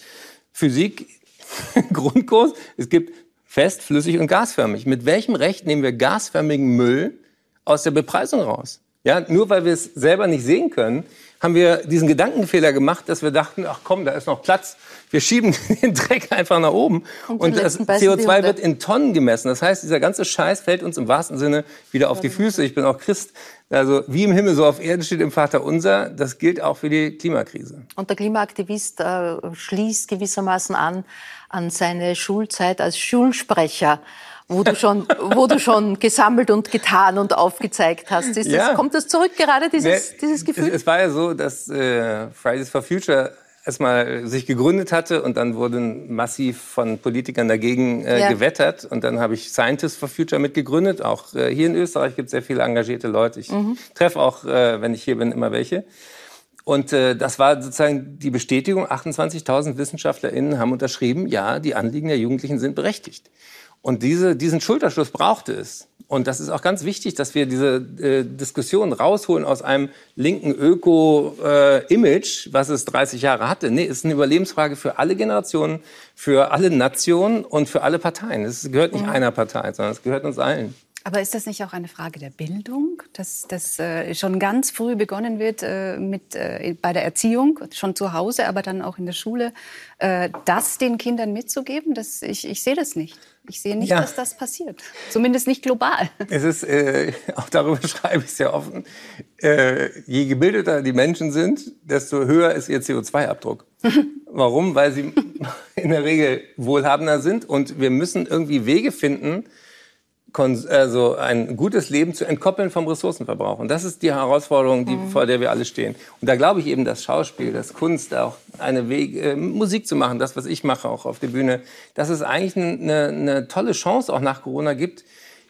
Physik (laughs) Grundkurs. Es gibt fest, flüssig und gasförmig. Mit welchem Recht nehmen wir gasförmigen Müll aus der Bepreisung raus? Ja, nur weil wir es selber nicht sehen können, haben wir diesen Gedankenfehler gemacht, dass wir dachten, ach komm, da ist noch Platz. Wir schieben (laughs) den Dreck einfach nach oben. Und, und das CO2 wird in Tonnen gemessen. Das heißt, dieser ganze Scheiß fällt uns im wahrsten Sinne wieder auf die Füße. Ich bin auch Christ. Also wie im Himmel, so auf Erden steht im Vater unser. Das gilt auch für die Klimakrise.
Und der Klimaaktivist äh, schließt gewissermaßen an an seine Schulzeit als Schulsprecher wo du schon, wo du schon gesammelt und getan und aufgezeigt hast. Das, ja. Kommt das zurück gerade, dieses, nee, dieses Gefühl?
Es, es, war ja so, dass äh, Fridays for Future erstmal sich gegründet hatte und dann wurden massiv von Politikern dagegen äh, ja. gewettert. Und dann habe ich Scientists for Future mitgegründet. Auch äh, hier in Österreich gibt es sehr viele engagierte Leute. Ich mhm. treffe auch, äh, wenn ich hier bin, immer welche. Und äh, das war sozusagen die Bestätigung, 28.000 WissenschaftlerInnen haben unterschrieben, ja, die Anliegen der Jugendlichen sind berechtigt. Und diese, diesen Schulterschluss brauchte es. Und das ist auch ganz wichtig, dass wir diese äh, Diskussion rausholen aus einem linken Öko-Image, äh, was es 30 Jahre hatte. Nee, es ist eine Überlebensfrage für alle Generationen, für alle Nationen und für alle Parteien. Es gehört nicht mhm. einer Partei, sondern es gehört uns allen.
Aber ist das nicht auch eine Frage der Bildung, dass das äh, schon ganz früh begonnen wird äh, mit, äh, bei der Erziehung, schon zu Hause, aber dann auch in der Schule, äh, das den Kindern mitzugeben? Das, ich, ich sehe das nicht. Ich sehe nicht, ja. dass das passiert. Zumindest nicht global.
Es ist, äh, (laughs) auch darüber (laughs) schreibe ich sehr offen, äh, je gebildeter die Menschen sind, desto höher ist ihr CO2-Abdruck. (laughs) Warum? Weil sie in der Regel wohlhabender sind und wir müssen irgendwie Wege finden, also ein gutes Leben zu entkoppeln vom Ressourcenverbrauch. Und das ist die Herausforderung, die, mhm. vor der wir alle stehen. Und da glaube ich eben, dass Schauspiel, das Kunst, auch eine Weg, äh, Musik zu machen, das, was ich mache, auch auf der Bühne, dass es eigentlich eine, eine tolle Chance auch nach Corona gibt,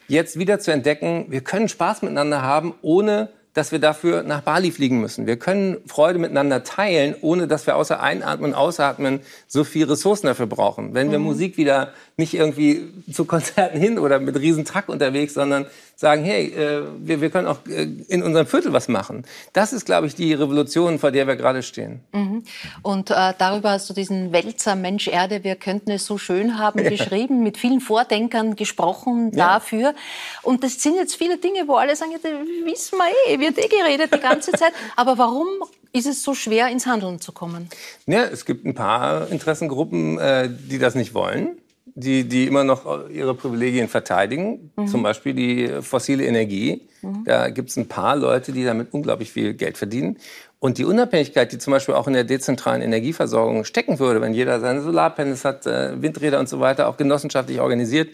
jetzt wieder zu entdecken, wir können Spaß miteinander haben, ohne dass wir dafür nach Bali fliegen müssen. Wir können Freude miteinander teilen, ohne dass wir außer Einatmen und Ausatmen so viel Ressourcen dafür brauchen. Wenn wir mhm. Musik wieder nicht irgendwie zu Konzerten hin oder mit Riesentrack unterwegs, sondern sagen, hey, äh, wir, wir können auch äh, in unserem Viertel was machen. Das ist, glaube ich, die Revolution, vor der wir gerade stehen.
Mhm. Und äh, darüber hast du diesen Wälzer Mensch Erde, wir könnten es so schön haben, (laughs) ja. geschrieben, mit vielen Vordenkern gesprochen ja. dafür. Und das sind jetzt viele Dinge, wo alle sagen, ja, wissen wir eh, wird eh geredet die ganze (laughs) Zeit. Aber warum ist es so schwer, ins Handeln zu kommen?
Ja, es gibt ein paar Interessengruppen, äh, die das nicht wollen die, die immer noch ihre Privilegien verteidigen, mhm. zum Beispiel die fossile Energie. Mhm. Da gibt es ein paar Leute, die damit unglaublich viel Geld verdienen. Und die Unabhängigkeit, die zum Beispiel auch in der dezentralen Energieversorgung stecken würde, wenn jeder seine Solarpanels hat, äh, Windräder und so weiter, auch genossenschaftlich organisiert,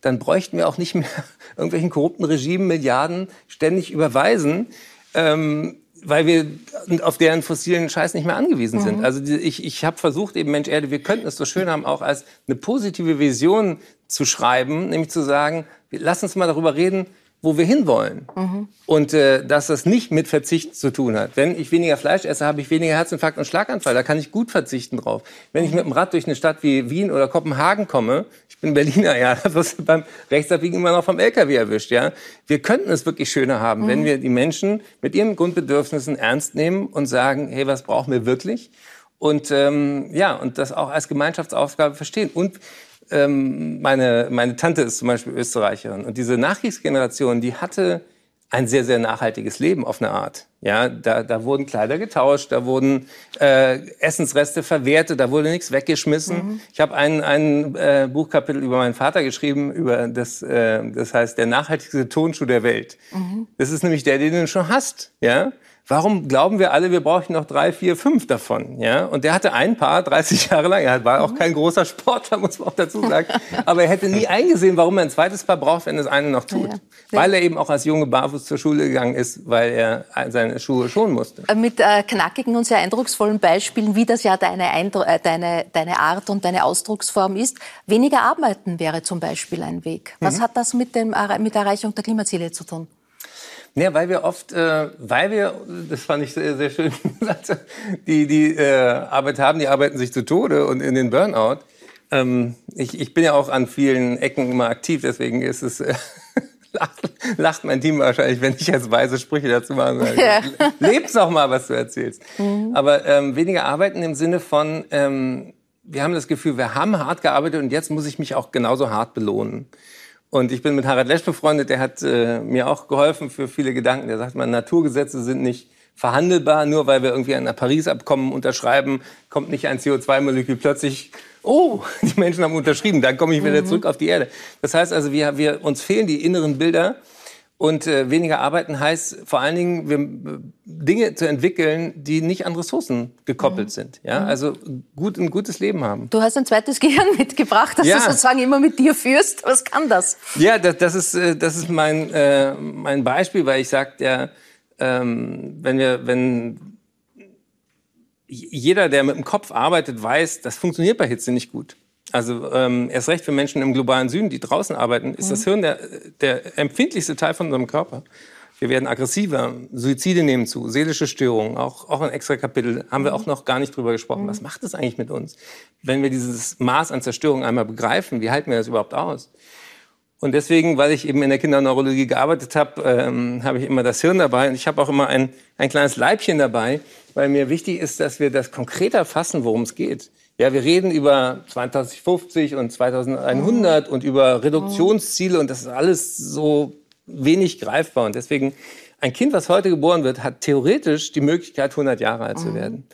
dann bräuchten wir auch nicht mehr (laughs) irgendwelchen korrupten Regimen Milliarden ständig überweisen. Ähm, weil wir auf deren fossilen Scheiß nicht mehr angewiesen mhm. sind. Also ich, ich habe versucht, eben Mensch Erde, wir könnten es so schön haben, auch als eine positive Vision zu schreiben, nämlich zu sagen, lass uns mal darüber reden, wo wir hinwollen. Mhm. Und äh, dass das nicht mit Verzicht zu tun hat. Wenn ich weniger Fleisch esse, habe ich weniger Herzinfarkt und Schlaganfall. Da kann ich gut verzichten drauf. Wenn ich mit dem Rad durch eine Stadt wie Wien oder Kopenhagen komme, ich bin Berliner, (laughs) ja, da wirst du beim Rechtsabbiegen immer noch vom LKW erwischt, ja. Wir könnten es wirklich schöner haben, mhm. wenn wir die Menschen mit ihren Grundbedürfnissen ernst nehmen und sagen, hey, was brauchen wir wirklich? Und ähm, ja, und das auch als Gemeinschaftsaufgabe verstehen. Und ähm, meine, meine Tante ist zum Beispiel Österreicherin und diese Nachkriegsgeneration, die hatte ein sehr, sehr nachhaltiges Leben auf eine Art. Ja, da, da wurden Kleider getauscht, da wurden äh, Essensreste verwertet, da wurde nichts weggeschmissen. Mhm. Ich habe ein, ein äh, Buchkapitel über meinen Vater geschrieben, über das, äh, das heißt der nachhaltigste Tonschuh der Welt. Mhm. Das ist nämlich der, den du schon hast. Ja, Warum glauben wir alle, wir brauchen noch drei, vier, fünf davon? Ja? Und der hatte ein Paar 30 (laughs) Jahre lang. Er war auch kein großer Sportler, (laughs) muss man auch dazu sagen. Aber er hätte nie eingesehen, warum er ein zweites Paar braucht, wenn das eine noch tut. Ja, ja. Weil er eben auch als Junge barfuß zur Schule gegangen ist, weil er seine Schuhe schonen musste.
Äh, mit äh, knackigen und sehr eindrucksvollen Beispielen, wie das ja deine, Eindru äh, deine, deine Art und deine Ausdrucksform ist. Weniger arbeiten wäre zum Beispiel ein Weg. Was mhm. hat das mit, dem, mit der Erreichung der Klimaziele zu tun?
Ja, weil wir oft, äh, weil wir, das fand ich sehr, sehr schön, (laughs) die, die äh, Arbeit haben, die arbeiten sich zu Tode und in den Burnout. Ähm, ich, ich bin ja auch an vielen Ecken immer aktiv, deswegen ist es, äh, (laughs) lacht, lacht mein Team wahrscheinlich, wenn ich jetzt weise Sprüche dazu mache. Ja. (laughs) Leb's doch mal, was du erzählst. Mhm. Aber ähm, weniger arbeiten im Sinne von, ähm, wir haben das Gefühl, wir haben hart gearbeitet und jetzt muss ich mich auch genauso hart belohnen. Und ich bin mit Harald Lesch befreundet, der hat äh, mir auch geholfen für viele Gedanken. Der sagt, man, Naturgesetze sind nicht verhandelbar. Nur weil wir irgendwie ein Paris-Abkommen unterschreiben, kommt nicht ein CO2-Molekül plötzlich oh, (laughs) die Menschen haben unterschrieben, dann komme ich wieder mhm. zurück auf die Erde. Das heißt also, wir, wir, uns fehlen die inneren Bilder. Und äh, weniger arbeiten heißt vor allen Dingen, wir, Dinge zu entwickeln, die nicht an Ressourcen gekoppelt mhm. sind. Ja? Mhm. Also gut, ein gutes Leben haben.
Du hast ein zweites (laughs) Gehirn mitgebracht, das ja. du sozusagen immer mit dir führst. Was kann das?
Ja, das, das ist, äh, das ist mein, äh, mein Beispiel, weil ich sage, ja, ähm, wenn wir, wenn jeder, der mit dem Kopf arbeitet, weiß, das funktioniert bei Hitze nicht gut. Also ähm, erst recht für Menschen im globalen Süden, die draußen arbeiten, ist mhm. das Hirn der, der empfindlichste Teil von unserem Körper. Wir werden aggressiver, Suizide nehmen zu, seelische Störungen, auch, auch ein extra Kapitel, haben wir mhm. auch noch gar nicht drüber gesprochen. Mhm. Was macht das eigentlich mit uns? Wenn wir dieses Maß an Zerstörung einmal begreifen, wie halten wir das überhaupt aus? Und deswegen, weil ich eben in der Kinderneurologie gearbeitet habe, ähm, habe ich immer das Hirn dabei und ich habe auch immer ein, ein kleines Leibchen dabei, weil mir wichtig ist, dass wir das konkreter fassen, worum es geht. Ja, wir reden über 2050 und 2100 mhm. und über Reduktionsziele und das ist alles so wenig greifbar. Und deswegen, ein Kind, was heute geboren wird, hat theoretisch die Möglichkeit, 100 Jahre alt mhm. zu werden.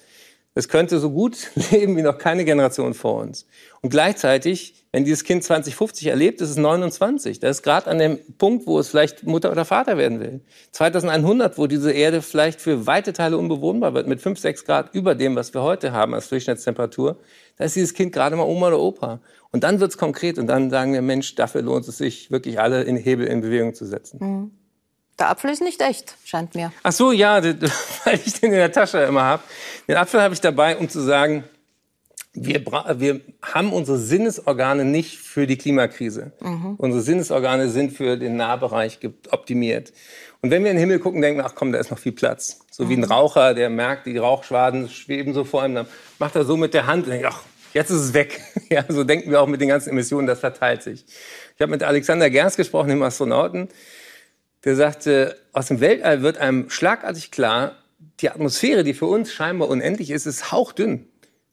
Es könnte so gut (laughs) leben wie noch keine Generation vor uns. Und gleichzeitig wenn dieses Kind 2050 erlebt, ist es 29. Das ist gerade an dem Punkt, wo es vielleicht Mutter oder Vater werden will. 2100, wo diese Erde vielleicht für weite Teile unbewohnbar wird, mit 5, 6 Grad über dem, was wir heute haben als Durchschnittstemperatur. Da ist dieses Kind gerade mal Oma oder Opa. Und dann wird's konkret und dann sagen wir, Mensch, dafür lohnt es sich, wirklich alle in Hebel in Bewegung zu setzen. Mhm.
Der Apfel ist nicht echt, scheint mir.
Ach so, ja, (laughs) weil ich den in der Tasche immer habe. Den Apfel habe ich dabei, um zu sagen, wir, wir haben unsere Sinnesorgane nicht für die Klimakrise. Mhm. Unsere Sinnesorgane sind für den Nahbereich optimiert. Und wenn wir in den Himmel gucken, denken wir, ach komm, da ist noch viel Platz. So mhm. wie ein mhm. Raucher, der merkt, die Rauchschwaden schweben so vor ihm, dann macht er so mit der Hand und denkt, ach, jetzt ist es weg. (laughs) Ja, so denken wir auch mit den ganzen Emissionen, das verteilt sich. Ich habe mit Alexander Gerns gesprochen, dem Astronauten, der sagte, aus dem Weltall wird einem schlagartig klar, die Atmosphäre, die für uns scheinbar unendlich ist, ist hauchdünn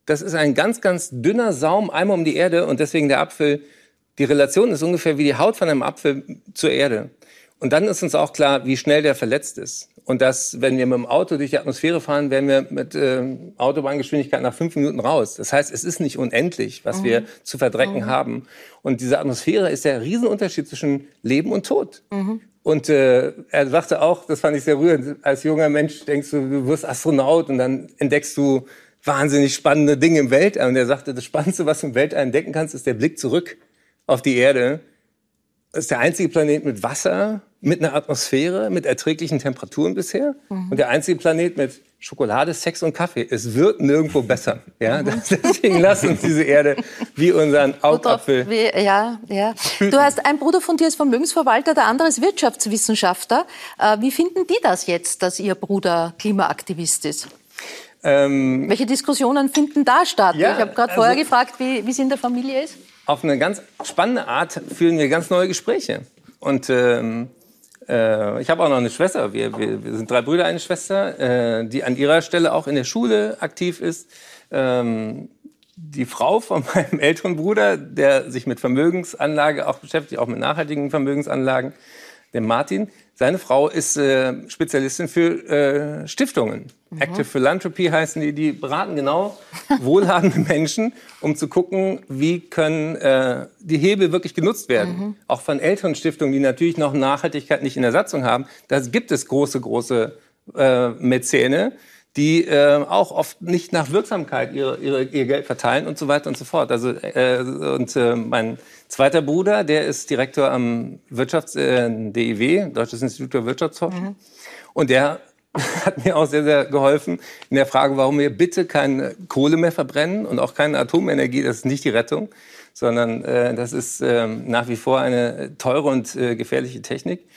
das ist ein ganz, ganz dünner Saum einmal um die Erde und deswegen der Apfel, die Relation ist ungefähr wie die Haut von einem Apfel zur Erde. Und dann ist uns auch klar, wie schnell der verletzt ist. Und dass, wenn wir mit dem Auto durch die Atmosphäre fahren, werden wir mit äh, Autobahngeschwindigkeit nach fünf Minuten raus. Das heißt, es ist nicht unendlich, was mhm. wir zu verdrecken mhm. haben. Und diese Atmosphäre ist der Riesenunterschied zwischen Leben und Tod. Mhm. Und äh, er sagte auch, das fand ich sehr rührend, als junger Mensch denkst du, du wirst Astronaut und dann entdeckst du wahnsinnig spannende Dinge im Weltall. Und er sagte, das Spannendste, was du im Weltall entdecken kannst, ist der Blick zurück auf die Erde. Ist der einzige Planet mit Wasser, mit einer Atmosphäre, mit erträglichen Temperaturen bisher. Mhm. Und der einzige Planet mit Schokolade, Sex und Kaffee. Es wird nirgendwo besser. Ja, mhm. (laughs) deswegen lass uns diese Erde wie unseren Augapfel.
Ja, ja. Du hast ein Bruder von dir ist Vermögensverwalter, der andere ist Wirtschaftswissenschaftler. Äh, wie finden die das jetzt, dass ihr Bruder Klimaaktivist ist? Ähm, Welche Diskussionen finden da statt? Ja, ich habe gerade also, vorher gefragt, wie es in der Familie ist.
Auf eine ganz spannende Art führen wir ganz neue Gespräche. Und ähm, äh, ich habe auch noch eine Schwester. Wir, wir, wir, sind drei Brüder, eine Schwester, äh, die an ihrer Stelle auch in der Schule aktiv ist. Ähm, die Frau von (laughs) meinem älteren Bruder, der sich mit Vermögensanlage auch beschäftigt, auch mit nachhaltigen Vermögensanlagen, dem Martin, seine Frau ist äh, Spezialistin für äh, Stiftungen. Mhm. Active Philanthropy heißen die. Die beraten genau (laughs) wohlhabende Menschen, um zu gucken, wie können äh, die Hebel wirklich genutzt werden. Mhm. Auch von älteren Stiftungen, die natürlich noch Nachhaltigkeit nicht in der Satzung haben. Da gibt es große, große äh, Mäzene die äh, auch oft nicht nach Wirksamkeit ihre, ihre, ihr Geld verteilen und so weiter und so fort. Also äh, und äh, mein zweiter Bruder, der ist Direktor am Wirtschafts äh, DIW, Deutsches Institut für Wirtschaftsforschung, mhm. und der (laughs) hat mir auch sehr, sehr geholfen in der Frage, warum wir bitte keine Kohle mehr verbrennen und auch keine Atomenergie. Das ist nicht die Rettung, sondern äh, das ist äh, nach wie vor eine teure und äh, gefährliche Technik.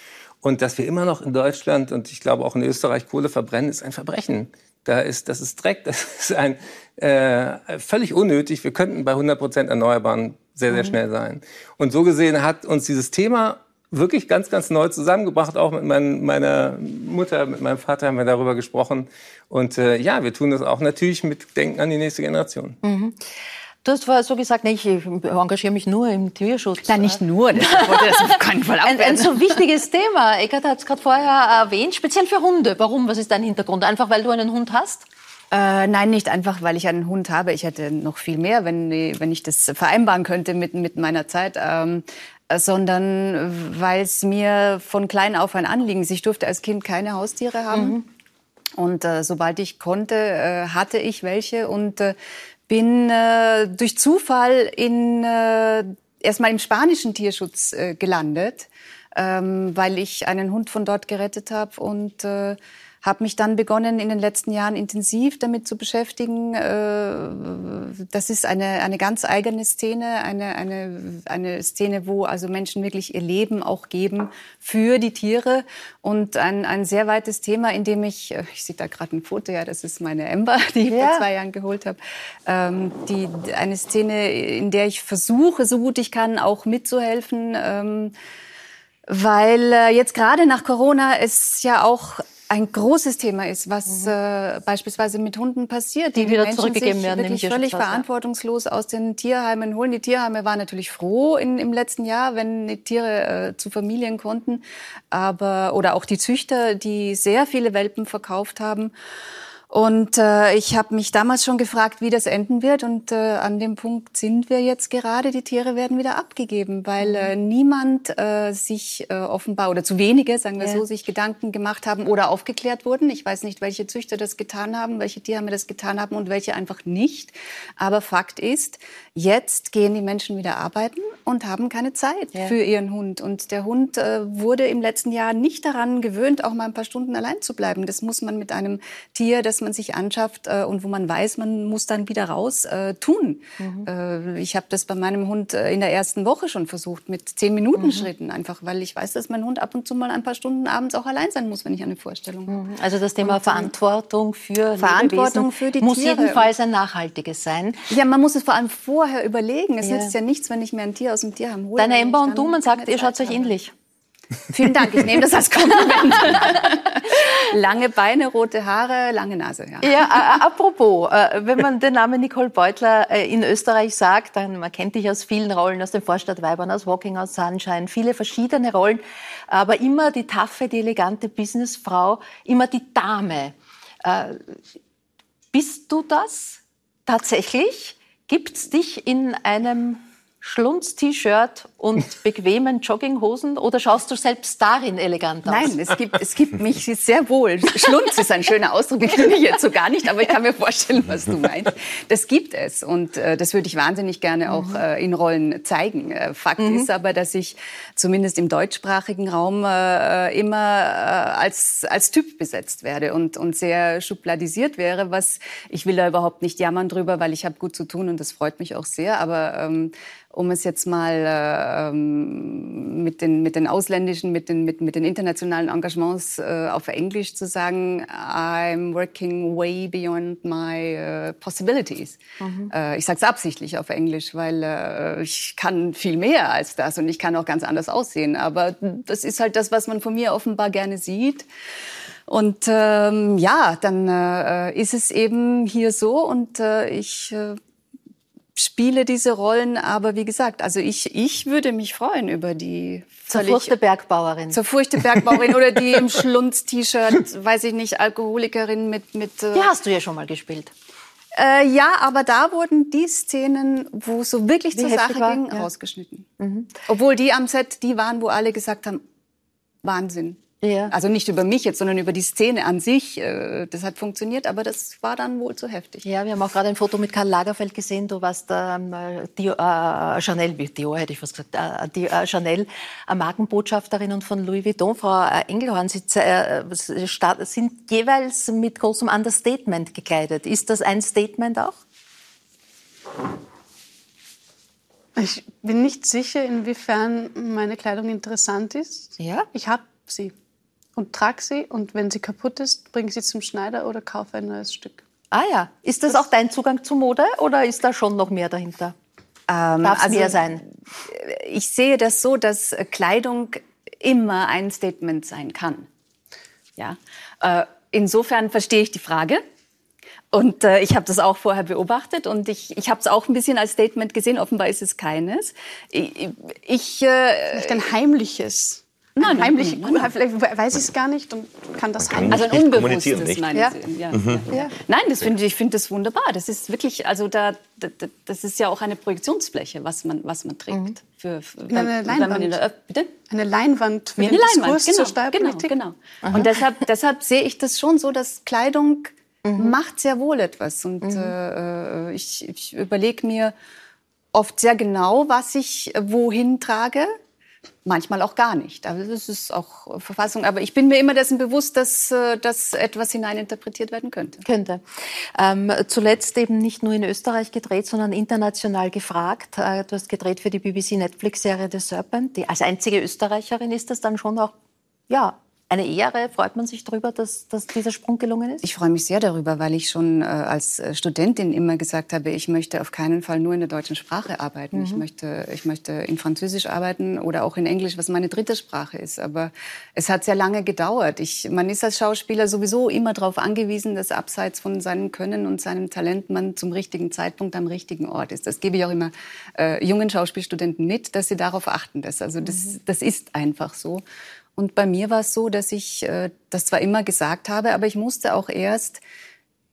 Und dass wir immer noch in Deutschland und ich glaube auch in Österreich Kohle verbrennen, ist ein Verbrechen. Da ist, das ist Dreck, das (laughs) ist ein, äh, völlig unnötig. Wir könnten bei 100 Prozent Erneuerbaren sehr, sehr mhm. schnell sein. Und so gesehen hat uns dieses Thema wirklich ganz, ganz neu zusammengebracht. Auch mit mein, meiner Mutter, mit meinem Vater haben wir darüber gesprochen. Und äh, ja, wir tun das auch natürlich mit Denken an die nächste Generation. Mhm.
Du hast vorher so gesagt, nee, ich engagiere mich nur im Tierschutz.
Nein, nicht nur. Das wollte das auf keinen Fall (laughs)
ein, ein so wichtiges Thema. Eckert hat es gerade vorher erwähnt, speziell für Hunde. Warum? Was ist dein Hintergrund? Einfach, weil du einen Hund hast?
Äh, nein, nicht einfach, weil ich einen Hund habe. Ich hätte noch viel mehr, wenn, wenn ich das vereinbaren könnte mit, mit meiner Zeit. Ähm, sondern weil es mir von klein auf ein Anliegen ist. Ich durfte als Kind keine Haustiere haben. Mhm. Und äh, sobald ich konnte, äh, hatte ich welche und äh, bin äh, durch Zufall in äh, erstmal im spanischen Tierschutz äh, gelandet, ähm, weil ich einen Hund von dort gerettet habe und äh, habe mich dann begonnen, in den letzten Jahren intensiv damit zu beschäftigen. Äh, das ist eine, eine ganz eigene Szene, eine, eine, eine Szene, wo also Menschen wirklich ihr Leben auch geben für die Tiere. Und ein, ein sehr weites Thema, in dem ich, äh, ich sehe da gerade ein Foto, ja, das ist meine Ember, (laughs) die ich ja. vor zwei Jahren geholt habe. Ähm, die, eine Szene, in der ich versuche, so gut ich kann, auch mitzuhelfen. Ähm, weil äh, jetzt gerade nach Corona es ja auch ein großes Thema ist, was mhm. äh, beispielsweise mit Hunden passiert.
Die, die wieder Menschen zurückgegeben werden,
wirklich völlig verantwortungslos aus den Tierheimen holen. Die Tierheime waren natürlich froh in, im letzten Jahr, wenn die Tiere äh, zu Familien konnten, aber oder auch die Züchter, die sehr viele Welpen verkauft haben. Und äh, ich habe mich damals schon gefragt, wie das enden wird. Und äh, an dem Punkt sind wir jetzt gerade. Die Tiere werden wieder abgegeben, weil äh, niemand äh, sich äh, offenbar oder zu wenige, sagen wir ja. so, sich Gedanken gemacht haben oder aufgeklärt wurden. Ich weiß nicht, welche Züchter das getan haben, welche Tierheime das getan haben und welche einfach nicht. Aber Fakt ist, jetzt gehen die Menschen wieder arbeiten und haben keine Zeit ja. für ihren Hund. Und der Hund äh, wurde im letzten Jahr nicht daran gewöhnt, auch mal ein paar Stunden allein zu bleiben. Das muss man mit einem Tier, das man sich anschafft äh, und wo man weiß, man muss dann wieder raus, äh, tun. Mhm. Äh, ich habe das bei meinem Hund äh, in der ersten Woche schon versucht, mit zehn Minuten mhm. Schritten, einfach weil ich weiß, dass mein Hund ab und zu mal ein paar Stunden abends auch allein sein muss, wenn ich eine Vorstellung habe. Mhm.
Also das Thema und, Verantwortung für
Verantwortung für die
muss
Tiere.
jedenfalls ein nachhaltiges sein.
Ja, man muss es vor allem vorher überlegen. Es ja. nützt ja nichts, wenn ich mir ein Tier aus dem Tierheim hole.
Deine Ember und du, man sagt, ihr schaut euch ähnlich. (laughs)
Vielen Dank, ich nehme das als Kompliment. (laughs) lange Beine, rote Haare, lange Nase.
Ja, ja äh, apropos, äh, wenn man den Namen Nicole Beutler äh, in Österreich sagt, dann man kennt dich aus vielen Rollen, aus den Vorstadtweibern, aus Walking Out Sunshine, viele verschiedene Rollen, aber immer die taffe, die elegante Businessfrau, immer die Dame. Äh, bist du das tatsächlich? Gibt's dich in einem Schlunz-T-Shirt und bequemen Jogginghosen oder schaust du selbst darin elegant aus?
Nein, es gibt, es gibt mich sehr wohl. Schlunz ist ein schöner Ausdruck, den kenne ich jetzt so gar nicht, aber ich kann mir vorstellen, was du meinst. Das gibt es und äh, das würde ich wahnsinnig gerne auch äh, in Rollen zeigen. Äh, Fakt mhm. ist aber, dass ich zumindest im deutschsprachigen Raum äh, immer äh, als, als Typ besetzt werde und, und sehr schubladisiert wäre, was ich will da überhaupt nicht jammern drüber, weil ich habe gut zu tun und das freut mich auch sehr, aber ähm, um es jetzt mal äh, ähm, mit, den, mit den ausländischen, mit den, mit, mit den internationalen Engagements äh, auf Englisch zu sagen, I'm working way beyond my uh, possibilities. Mhm. Äh, ich sage es absichtlich auf Englisch, weil äh, ich kann viel mehr als das und ich kann auch ganz anders aussehen. Aber das ist halt das, was man von mir offenbar gerne sieht. Und ähm, ja, dann äh, ist es eben hier so und äh, ich äh, spiele diese Rollen, aber wie gesagt, also ich, ich würde mich freuen über die
Zerfurchte Bergbauerin.
Zerfurchte Bergbauerin oder die im Schlunz-T-Shirt, weiß ich nicht, Alkoholikerin mit... mit
äh die hast du ja schon mal gespielt.
Äh, ja, aber da wurden die Szenen, wo so wirklich Wie zur Sache war? ging, ja. rausgeschnitten. Mhm. Obwohl die am Set die waren, wo alle gesagt haben, Wahnsinn. Ja. Also nicht über mich jetzt, sondern über die Szene an sich. Äh, das hat funktioniert, aber das war dann wohl zu heftig.
Ja, wir haben auch gerade ein Foto mit Karl Lagerfeld gesehen. Du warst ähm, die, äh, Chanel, wie Dior hätte ich fast gesagt, äh, die äh, Chanel äh, Markenbotschafterin und von Louis Vuitton. Frau äh, Engelhorn, Sie äh, sind jeweils mit großem Understatement gekleidet. Ist das ein Statement auch?
Ich bin nicht sicher, inwiefern meine Kleidung interessant ist.
Ja?
Ich habe sie und trage sie und wenn sie kaputt ist, bringe sie zum Schneider oder kaufe ein neues Stück.
Ah ja, ist das, das auch dein Zugang zur Mode oder ist da schon noch mehr dahinter?
Ähm, Darf also, mehr sein? Ich sehe das so, dass Kleidung immer ein Statement sein kann. Ja. Äh, insofern verstehe ich die Frage. Und äh, ich habe das auch vorher beobachtet und ich, ich habe es auch ein bisschen als Statement gesehen. Offenbar ist es keines. Ich, ich äh,
Vielleicht ein heimliches. Nein, heimlich, nein, nein. vielleicht weiß ich es gar nicht und kann das heimlich.
Also ein unbewusstes, meinen
Ja.
Ja,
Mhm.
ja, ja. Nein, das finde ich, finde das wunderbar. Das ist wirklich, also da, da, das ist ja auch eine Projektionsfläche, was man, was man trägt. Für, für,
Eine
man
Leinwand.
in der bitte?
Eine Leinwand für
Wie
den
eine Leinwand,
Diskurs
genau,
zur
genau,
Steuerpolitik.
genau. Und deshalb, deshalb sehe ich das schon so, dass Kleidung
Mhm.
macht sehr wohl etwas. Und äh, ich, ich überlege mir oft sehr genau, was ich wohin trage. Manchmal auch gar nicht. Aber das ist auch Verfassung. Aber ich bin mir immer dessen bewusst, dass, äh, dass etwas hineininterpretiert werden könnte.
Könnte. Ähm, zuletzt eben nicht nur in Österreich gedreht, sondern international gefragt. Äh, du hast gedreht für die BBC-Netflix-Serie The Serpent. Die, als einzige Österreicherin ist das dann schon auch, ja, eine Ehre. Freut man sich darüber, dass, dass dieser Sprung gelungen ist?
Ich freue mich sehr darüber, weil ich schon äh, als äh, Studentin immer gesagt habe, ich möchte auf keinen Fall nur in der deutschen Sprache arbeiten. Ich, möchte, ich möchte in Französisch arbeiten oder auch in Englisch, was meine dritte Sprache ist. Aber es hat sehr lange gedauert. Ich, man ist als Schauspieler sowieso immer darauf angewiesen, dass abseits von seinem Können und seinem Talent man zum richtigen Zeitpunkt am richtigen Ort ist. Das gebe ich auch immer äh, jungen Schauspielstudenten mit, dass sie darauf achten. Das, also das, das ist einfach so. Und bei mir war es so, dass ich äh, das zwar immer gesagt habe, aber ich musste auch erst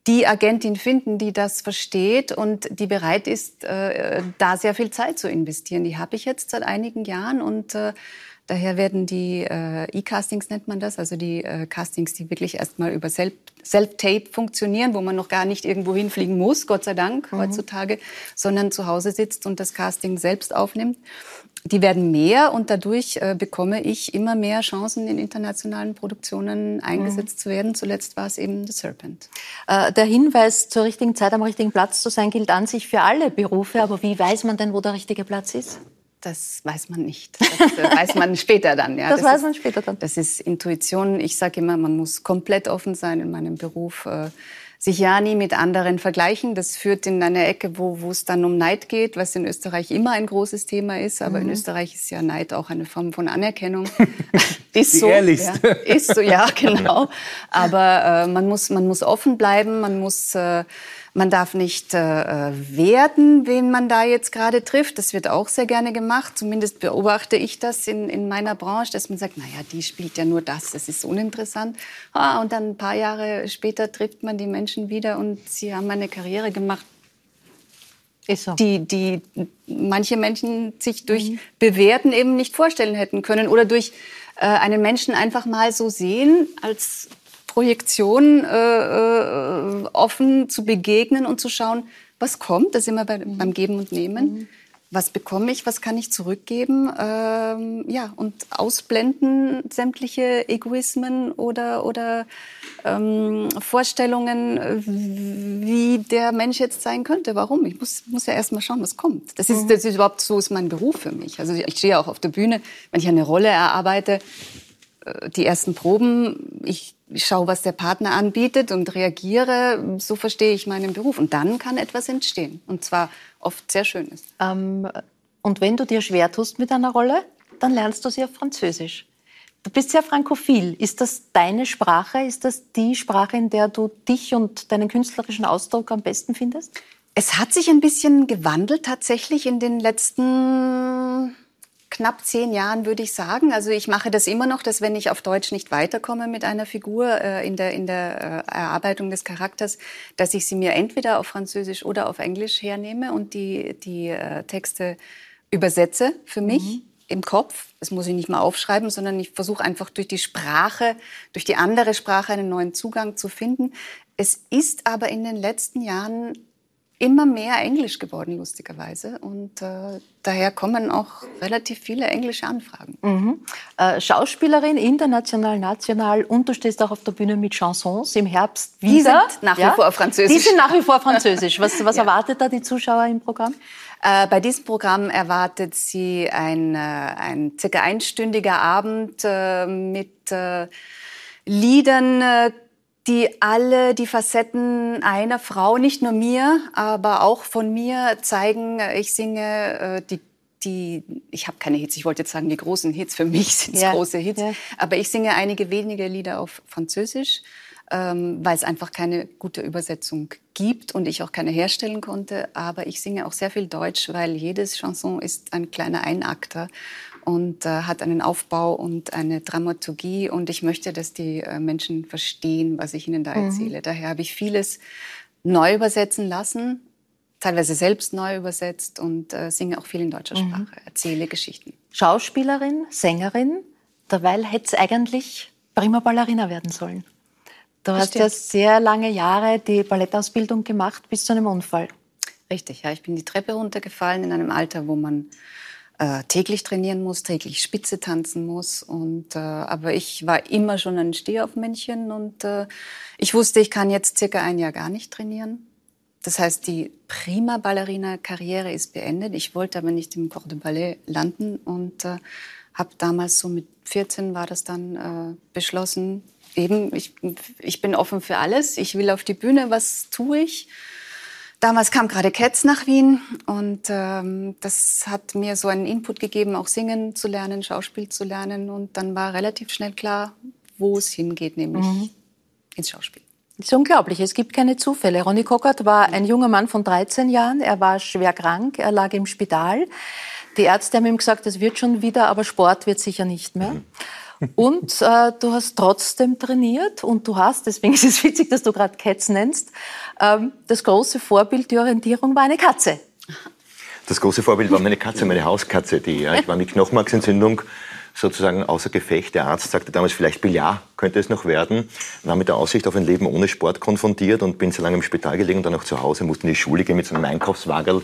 die Agentin finden, die das versteht und die bereit ist, äh, da sehr viel Zeit zu investieren. Die habe ich jetzt seit einigen Jahren und äh, daher werden die äh, E-Castings nennt man das, also die äh, Castings, die wirklich erstmal über Self- Self-Tape funktionieren, wo man noch gar nicht irgendwo hinfliegen muss, Gott sei Dank heutzutage, sondern zu Hause sitzt und das Casting selbst aufnimmt. Die werden mehr und dadurch äh, bekomme ich immer mehr Chancen, in internationalen Produktionen eingesetzt zu werden. Zuletzt war es eben The Serpent.
Äh, der Hinweis, zur richtigen Zeit am richtigen Platz zu sein, gilt an sich für alle Berufe. Aber wie weiß man denn, wo der richtige Platz ist?
Das weiß man nicht. Das äh, weiß man (laughs) später dann. Ja.
Das weiß
ist,
man später dann.
Das ist Intuition. Ich sage immer, man muss komplett offen sein in meinem Beruf. Sich ja nie mit anderen vergleichen. Das führt in eine Ecke, wo, wo es dann um Neid geht, was in Österreich immer ein großes Thema ist. Aber
Mhm.
in Österreich ist ja Neid auch eine Form von Anerkennung. (laughs) (laughs) ist
Die
so.
ehrlichste.
Ja, ist so, ja, (laughs) genau. Aber äh, man, muss, man muss offen bleiben, man muss... Äh, man darf nicht äh, werten, wen man da jetzt gerade trifft. Das wird auch sehr gerne gemacht. Zumindest beobachte ich das in, in meiner Branche, dass man sagt, naja, die spielt ja nur das, das ist uninteressant. Ah, und dann ein paar Jahre später trifft man die Menschen wieder und sie haben eine Karriere gemacht,
Ist so.
die, die manche Menschen sich durch Bewerten eben nicht vorstellen hätten können oder durch äh, einen Menschen einfach mal so sehen als Projektion äh, äh, offen zu begegnen und zu schauen, was kommt, das ist immer bei, beim Geben und Nehmen. Was bekomme ich, was kann ich zurückgeben? Ähm, ja, und ausblenden sämtliche Egoismen oder, oder ähm, Vorstellungen, wie der Mensch jetzt sein könnte. Warum? Ich muss, muss ja erst mal schauen, was kommt. Das ist, das ist überhaupt so ist mein Beruf für mich. Also ich stehe auch auf der Bühne, wenn ich eine Rolle erarbeite, äh, die ersten Proben, ich schaue, was der Partner anbietet und reagiere. So verstehe ich meinen Beruf. Und dann kann etwas entstehen. Und zwar oft sehr Schönes.
Ähm, und wenn du dir schwer tust mit einer Rolle, dann lernst du sie auf Französisch. Du bist sehr frankophil. Ist das deine Sprache? Ist das die Sprache, in der du dich und deinen künstlerischen Ausdruck am besten findest?
Es hat sich ein bisschen gewandelt tatsächlich in den letzten knapp zehn Jahren, würde ich sagen. Also ich mache das immer noch, dass wenn ich auf Deutsch nicht weiterkomme mit einer Figur äh, in der, in der äh, Erarbeitung des Charakters, dass ich sie mir entweder auf Französisch oder auf Englisch hernehme und die, die äh, Texte übersetze für mich. Im Kopf, das muss ich nicht mal aufschreiben, sondern ich versuche einfach durch die Sprache, durch die andere Sprache einen neuen Zugang zu finden. Es ist aber in den letzten Jahren immer mehr Englisch geworden, lustigerweise. Und äh, daher kommen auch relativ viele englische Anfragen.
Äh, Schauspielerin, international, national und du stehst auch auf der Bühne mit Chansons im Herbst
Die
wieder.
sind nach wie vor Französisch.
Die sind nach wie vor französisch. Was, (laughs) was erwartet da die Zuschauer im Programm?
Äh, bei diesem Programm erwartet sie ein, äh, ein circa einstündiger Abend äh, mit äh, Liedern, die alle die Facetten einer Frau, nicht nur mir, aber auch von mir zeigen. Ich singe äh, die die, ich habe keine Hits, ich wollte jetzt sagen, die großen Hits, für mich sind es
Ja,
große Hits,
ja.
aber ich singe einige wenige Lieder auf Französisch. ähm, weil es einfach keine gute Übersetzung gibt und ich auch keine herstellen konnte. Aber ich singe auch sehr viel Deutsch, weil jedes Chanson ist ein kleiner Einakter und äh, hat einen Aufbau und eine Dramaturgie. Und ich möchte, dass die äh, Menschen verstehen, was ich ihnen da mhm. erzähle. Daher habe ich vieles neu übersetzen lassen, teilweise selbst neu übersetzt und äh, singe auch viel in deutscher mhm. Sprache, erzähle Geschichten.
Schauspielerin, Sängerin, derweil hätte es eigentlich prima Ballerina werden sollen. Du das hast stimmt. ja sehr lange Jahre die Ballettausbildung gemacht bis zu einem Unfall.
Richtig, ja. Ich bin die Treppe runtergefallen in einem Alter, wo man äh, täglich trainieren muss, täglich Spitze tanzen muss. Und, äh, aber ich war immer schon ein Stehaufmännchen und äh, ich wusste, ich kann jetzt circa ein Jahr gar nicht trainieren. Das heißt, die prima Ballerina-Karriere ist beendet. Ich wollte aber nicht im Corps de Ballet landen und äh, habe damals so mit 14 war das dann äh, beschlossen, eben, ich, ich bin offen für alles. Ich will auf die Bühne, was tue ich? Damals kam gerade Cats nach Wien und ähm, das hat mir so einen Input gegeben, auch singen zu lernen, Schauspiel zu lernen. Und dann war relativ schnell klar, wo es hingeht, nämlich mhm. ins Schauspiel.
Das ist unglaublich. Es gibt keine Zufälle. Ronny Cockert war ein junger Mann von 13 Jahren. Er war schwer krank. Er lag im Spital. Die Ärzte haben ihm gesagt, es wird schon wieder, aber Sport wird sicher nicht mehr. Mhm. Und äh, du hast trotzdem trainiert und du hast, deswegen ist es witzig, dass du gerade Cats nennst, ähm, das große Vorbild, die Orientierung war eine Katze.
Das große Vorbild war meine Katze, meine Hauskatze. Die, ja, ich war mit Knochenmarksentzündung sozusagen außer Gefecht. Der Arzt sagte damals, vielleicht Billard könnte es noch werden. War mit der Aussicht auf ein Leben ohne Sport konfrontiert und bin so lange im Spital gelegen und dann auch zu Hause, musste in die Schule gehen mit so einem Einkaufswagel,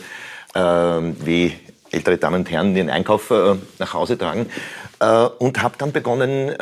äh, wie ältere Damen und Herren den Einkauf äh, nach Hause tragen äh, und habe dann begonnen äh,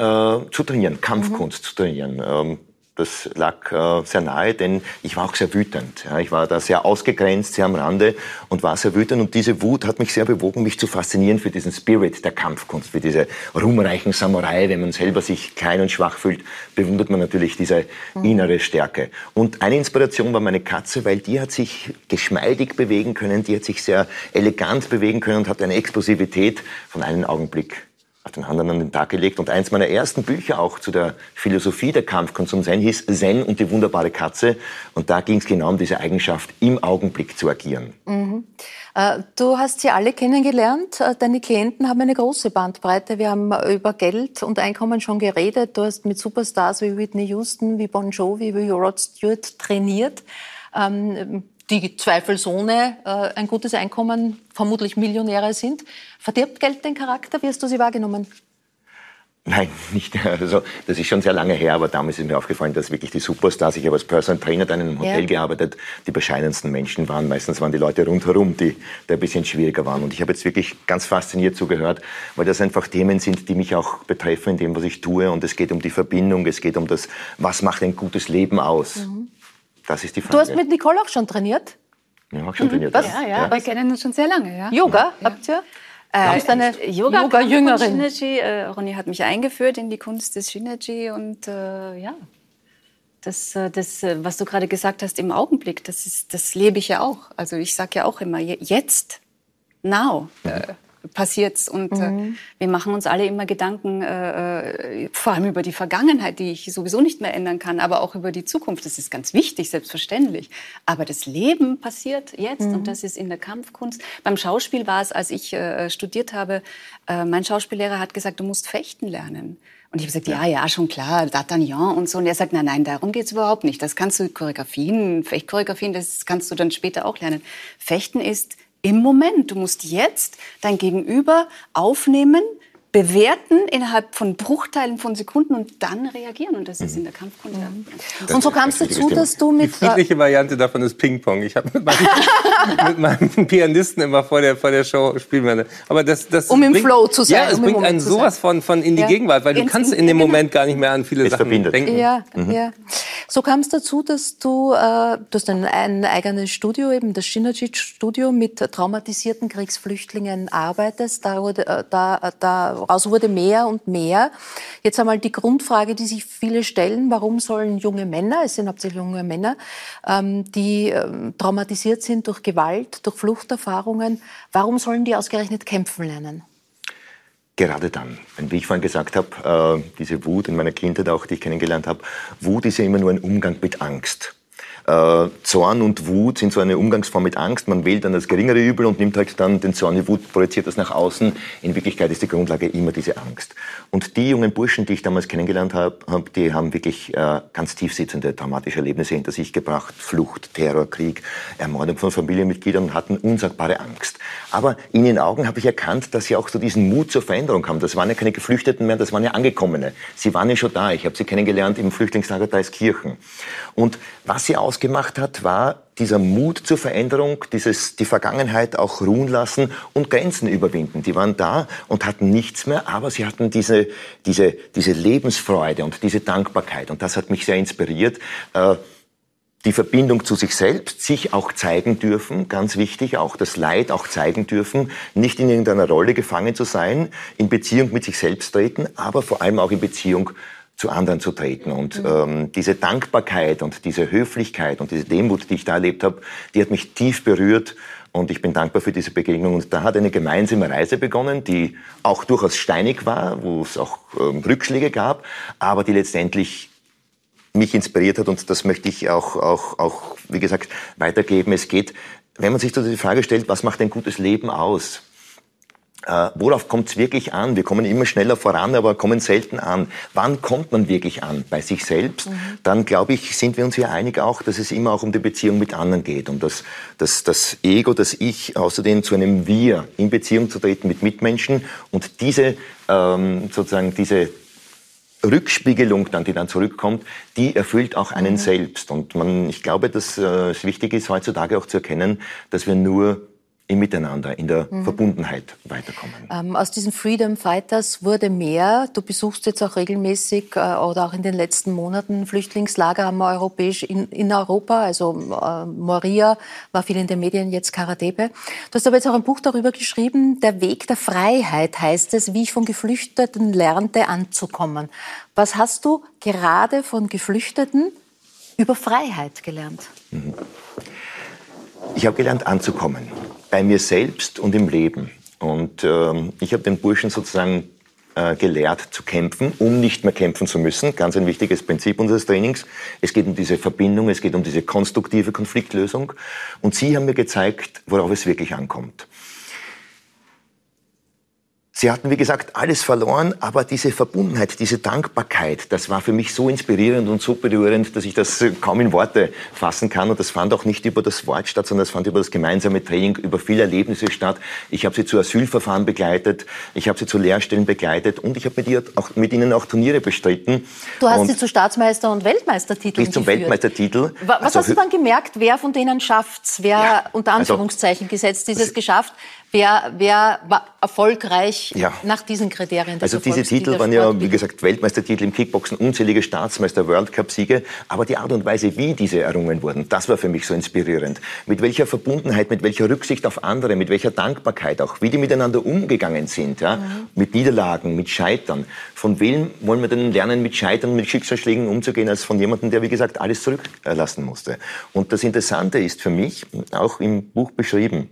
zu trainieren, Kampfkunst mhm. zu trainieren. Ähm, das lag äh, sehr nahe, denn ich war auch sehr wütend. Ja, ich war da sehr ausgegrenzt, sehr am Rande und war sehr wütend. Und diese Wut hat mich sehr bewogen, mich zu faszinieren für diesen Spirit der Kampfkunst, für diese ruhmreichen Samurai. Wenn man selber sich klein und schwach fühlt, bewundert man natürlich diese mhm. innere Stärke. Und eine Inspiration war meine Katze, weil die hat sich geschmeidig bewegen können, die hat sich sehr elegant bewegen können und hat eine Explosivität von einem Augenblick auf den anderen an den Tag gelegt. Und eins meiner ersten Bücher auch zu der Philosophie der Kampfkunst Zen hieß Zen und die wunderbare Katze. Und da ging es genau um diese Eigenschaft, im Augenblick zu agieren.
Mhm. Äh, du hast sie alle kennengelernt. Äh, deine Klienten haben eine große Bandbreite. Wir haben über Geld und Einkommen schon geredet. Du hast mit Superstars wie Whitney Houston, wie Bon Jovi, wie Rod Stewart trainiert. Ähm, die zweifelsohne äh, ein gutes Einkommen, vermutlich Millionäre sind. Verdirbt Geld den Charakter? Wie hast du sie wahrgenommen?
Nein, nicht. Also, das ist schon sehr lange her, aber damals ist mir aufgefallen, dass wirklich die Superstars, ich habe als Personal Trainer dann in einem Hotel ja. gearbeitet, die bescheidensten Menschen waren. Meistens waren die Leute rundherum, die, die ein bisschen schwieriger waren. Und ich habe jetzt wirklich ganz fasziniert zugehört, weil das einfach Themen sind, die mich auch betreffen in dem, was ich tue. Und es geht um die Verbindung, es geht um das, was macht ein gutes Leben aus. Mhm. Das ist die Frage.
Du hast mit Nicole auch schon trainiert?
Ja, auch schon mhm. trainiert. Was?
Ja, ja, ja. Wir kennen uns schon sehr lange. Ja.
Yoga ja. habt ihr?
Äh, du bist eine Yoga-Jüngerin. Yoga Shinergy. Äh, Ronny hat mich eingeführt in die Kunst des Shinergy und äh, ja, das, äh, das, äh, was du gerade gesagt hast im Augenblick, das, ist, das lebe ich ja auch. Also ich sage ja auch immer, jetzt, now. Mhm passiert's und äh, mhm. äh, wir machen uns alle immer Gedanken, äh, äh, vor allem über die Vergangenheit, die ich sowieso nicht mehr ändern kann, aber auch über die Zukunft. Das ist ganz wichtig, selbstverständlich. Aber das Leben passiert jetzt mhm. und das ist in der Kampfkunst. Beim Schauspiel war es, als ich äh, studiert habe, äh, mein Schauspiellehrer hat gesagt, du musst fechten lernen. Und ich habe gesagt, ja, ja, schon klar, D'Artagnan und so. Und er sagt, nein, nein, darum geht's überhaupt nicht. Das kannst du Choreografien, Fechtchoreografien, das kannst du dann später auch lernen. Fechten ist im Moment. Du musst jetzt dein Gegenüber aufnehmen, bewerten innerhalb von Bruchteilen von Sekunden und dann reagieren. Und das ist in der Kampfkunst. Mhm.
Und so kam es dazu, dass du mit...
Die friedliche Variante davon ist Ping-Pong. Ich habe mit, (laughs) mit, meinem Pianisten immer vor der, vor der Show spielen wir. Aber das, das
um bringt, im Flow zu sein.
Ja, es
um
bringt einen sowas von, von in die ja. Gegenwart, weil du Ins, kannst in dem Moment gar nicht mehr an viele es Sachen verbindet. denken.
Ja, mhm. ja. So kam es dazu, dass du, äh, du hast ein, ein eigenes Studio, eben das Synergy-Studio mit traumatisierten Kriegsflüchtlingen arbeitest. Da, wurde, äh, da, da Daraus wurde mehr und mehr. Jetzt einmal die Grundfrage, die sich viele stellen, warum sollen junge Männer, es sind hauptsächlich junge Männer, ähm, die ähm, traumatisiert sind durch Gewalt, durch Fluchterfahrungen, warum sollen die ausgerechnet kämpfen lernen?
gerade dann. Wie ich vorhin gesagt habe, äh, diese Wut in meiner Kindheit auch, die ich kennengelernt habe, Wut ist ja immer nur ein Umgang mit Angst. Äh, Zorn und Wut sind so eine Umgangsform mit Angst. Man wählt dann das geringere Übel und nimmt halt dann den Zorn, die Wut, projiziert das nach außen. In Wirklichkeit ist die Grundlage immer diese Angst. Und die jungen Burschen, die ich damals kennengelernt habe, hab, die haben wirklich äh, ganz tiefsitzende traumatische Erlebnisse hinter sich gebracht. Flucht, Terror, Krieg, Ermordung von Familienmitgliedern und hatten unsagbare Angst. Aber in ihren Augen habe ich erkannt, dass sie auch so diesen Mut zur Veränderung haben. Das waren ja keine Geflüchteten mehr, das waren ja Angekommene. Sie waren ja schon da. Ich habe sie kennengelernt im Flüchtlingslager Deiskirchen. Und was sie aus ausgemacht hat, war dieser Mut zur Veränderung, dieses, die Vergangenheit auch ruhen lassen und Grenzen überwinden. Die waren da und hatten nichts mehr, aber sie hatten diese, diese, diese Lebensfreude und diese Dankbarkeit. Und das hat mich sehr inspiriert. Äh, die Verbindung zu sich selbst, sich auch zeigen dürfen, ganz wichtig, auch das Leid auch zeigen dürfen, nicht in irgendeiner Rolle gefangen zu sein, in Beziehung mit sich selbst treten, aber vor allem auch in Beziehung zu anderen zu treten. Und mhm. ähm, diese Dankbarkeit und diese Höflichkeit und diese Demut, die ich da erlebt habe, die hat mich tief berührt. Und ich bin dankbar für diese Begegnung. Und da hat eine gemeinsame Reise begonnen, die auch durchaus steinig war, wo es auch ähm, Rückschläge gab, aber die letztendlich mich inspiriert hat. Und das möchte ich auch, auch, auch wie gesagt, weitergeben. Es geht, wenn man sich so die Frage stellt, was macht ein gutes Leben aus? Äh, worauf kommt es wirklich an? Wir kommen immer schneller voran, aber kommen selten an. Wann kommt man wirklich an? Bei sich selbst? Mhm. Dann, glaube ich, sind wir uns hier einig auch, dass es immer auch um die Beziehung mit anderen geht, um das, das, das Ego, das Ich, außerdem zu einem Wir in Beziehung zu treten mit Mitmenschen und diese, ähm, sozusagen diese Rückspiegelung dann, die dann zurückkommt, die erfüllt auch einen mhm. selbst. Und man, ich glaube, dass äh, es wichtig ist, heutzutage auch zu erkennen, dass wir nur im Miteinander, in der mhm. Verbundenheit weiterkommen.
Ähm, aus diesen Freedom Fighters wurde mehr. Du besuchst jetzt auch regelmäßig äh, oder auch in den letzten Monaten Flüchtlingslager wir europäisch in, in Europa. Also äh, Moria war viel in den Medien, jetzt Karadebe. Du hast aber jetzt auch ein Buch darüber geschrieben, Der Weg der Freiheit heißt es, wie ich von Geflüchteten lernte anzukommen. Was hast du gerade von Geflüchteten über Freiheit gelernt? Mhm.
Ich habe gelernt anzukommen bei mir selbst und im Leben. Und ähm, ich habe den Burschen sozusagen äh, gelehrt zu kämpfen, um nicht mehr kämpfen zu müssen. Ganz ein wichtiges Prinzip unseres Trainings. Es geht um diese Verbindung, es geht um diese konstruktive Konfliktlösung. Und Sie haben mir gezeigt, worauf es wirklich ankommt. Sie hatten, wie gesagt, alles verloren, aber diese Verbundenheit, diese Dankbarkeit, das war für mich so inspirierend und so berührend, dass ich das kaum in Worte fassen kann. Und das fand auch nicht über das Wort statt, sondern das fand über das gemeinsame Training, über viele Erlebnisse statt. Ich habe sie zu Asylverfahren begleitet, ich habe sie zu Lehrstellen begleitet und ich habe mit, auch, mit ihnen auch Turniere bestritten.
Du hast und sie zu Staatsmeister und Weltmeistertiteln
Bis zum Weltmeistertitel.
Was also, hast du dann gemerkt, wer von denen schafft's? Wer ja, unter also Anführungszeichen also, gesetzt dieses geschafft? Wer, wer war erfolgreich ja. nach diesen Kriterien?
Also diese Titel waren ja, wie gesagt, Weltmeistertitel im Kickboxen, unzählige Staatsmeister, World Cup-Siege. Aber die Art und Weise, wie diese errungen wurden, das war für mich so inspirierend. Mit welcher Verbundenheit, mit welcher Rücksicht auf andere, mit welcher Dankbarkeit auch, wie die miteinander umgegangen sind, ja? Mhm. mit Niederlagen, mit Scheitern. Von wem wollen wir denn lernen, mit Scheitern, mit Schicksalsschlägen umzugehen, als von jemandem, der, wie gesagt, alles zurücklassen musste? Und das Interessante ist für mich, auch im Buch beschrieben,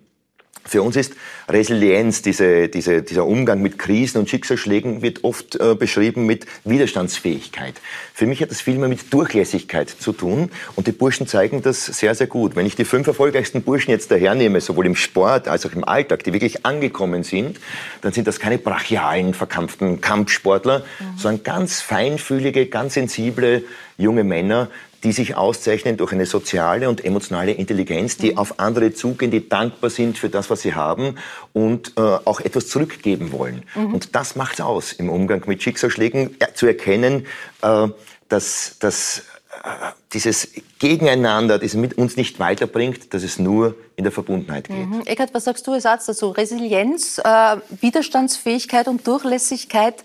für uns ist Resilienz, diese, diese, dieser Umgang mit Krisen und Schicksalsschlägen, wird oft äh, beschrieben mit Widerstandsfähigkeit. Für mich hat das viel mehr mit Durchlässigkeit zu tun und die Burschen zeigen das sehr, sehr gut. Wenn ich die fünf erfolgreichsten Burschen jetzt dahernehme, sowohl im Sport als auch im Alltag, die wirklich angekommen sind, dann sind das keine brachialen, verkampften Kampfsportler, mhm. sondern ganz feinfühlige, ganz sensible junge Männer, die sich auszeichnen durch eine soziale und emotionale Intelligenz, die mhm. auf andere zugehen, die dankbar sind für das, was sie haben und äh, auch etwas zurückgeben wollen. Mhm. Und das macht's aus im Umgang mit Schicksalsschlägen, äh, zu erkennen, äh, dass, dass äh, dieses Gegeneinander, das mit uns nicht weiterbringt, dass es nur in der Verbundenheit geht. Mhm.
Eckert, was sagst du als Arzt dazu? Resilienz, äh, Widerstandsfähigkeit und Durchlässigkeit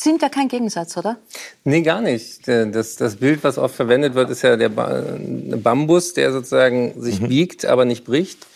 sind ja kein Gegensatz, oder?
Nee, gar nicht. Das, das Bild, was oft verwendet wird, ist ja der Bambus, der sozusagen sich mhm. biegt, aber nicht bricht.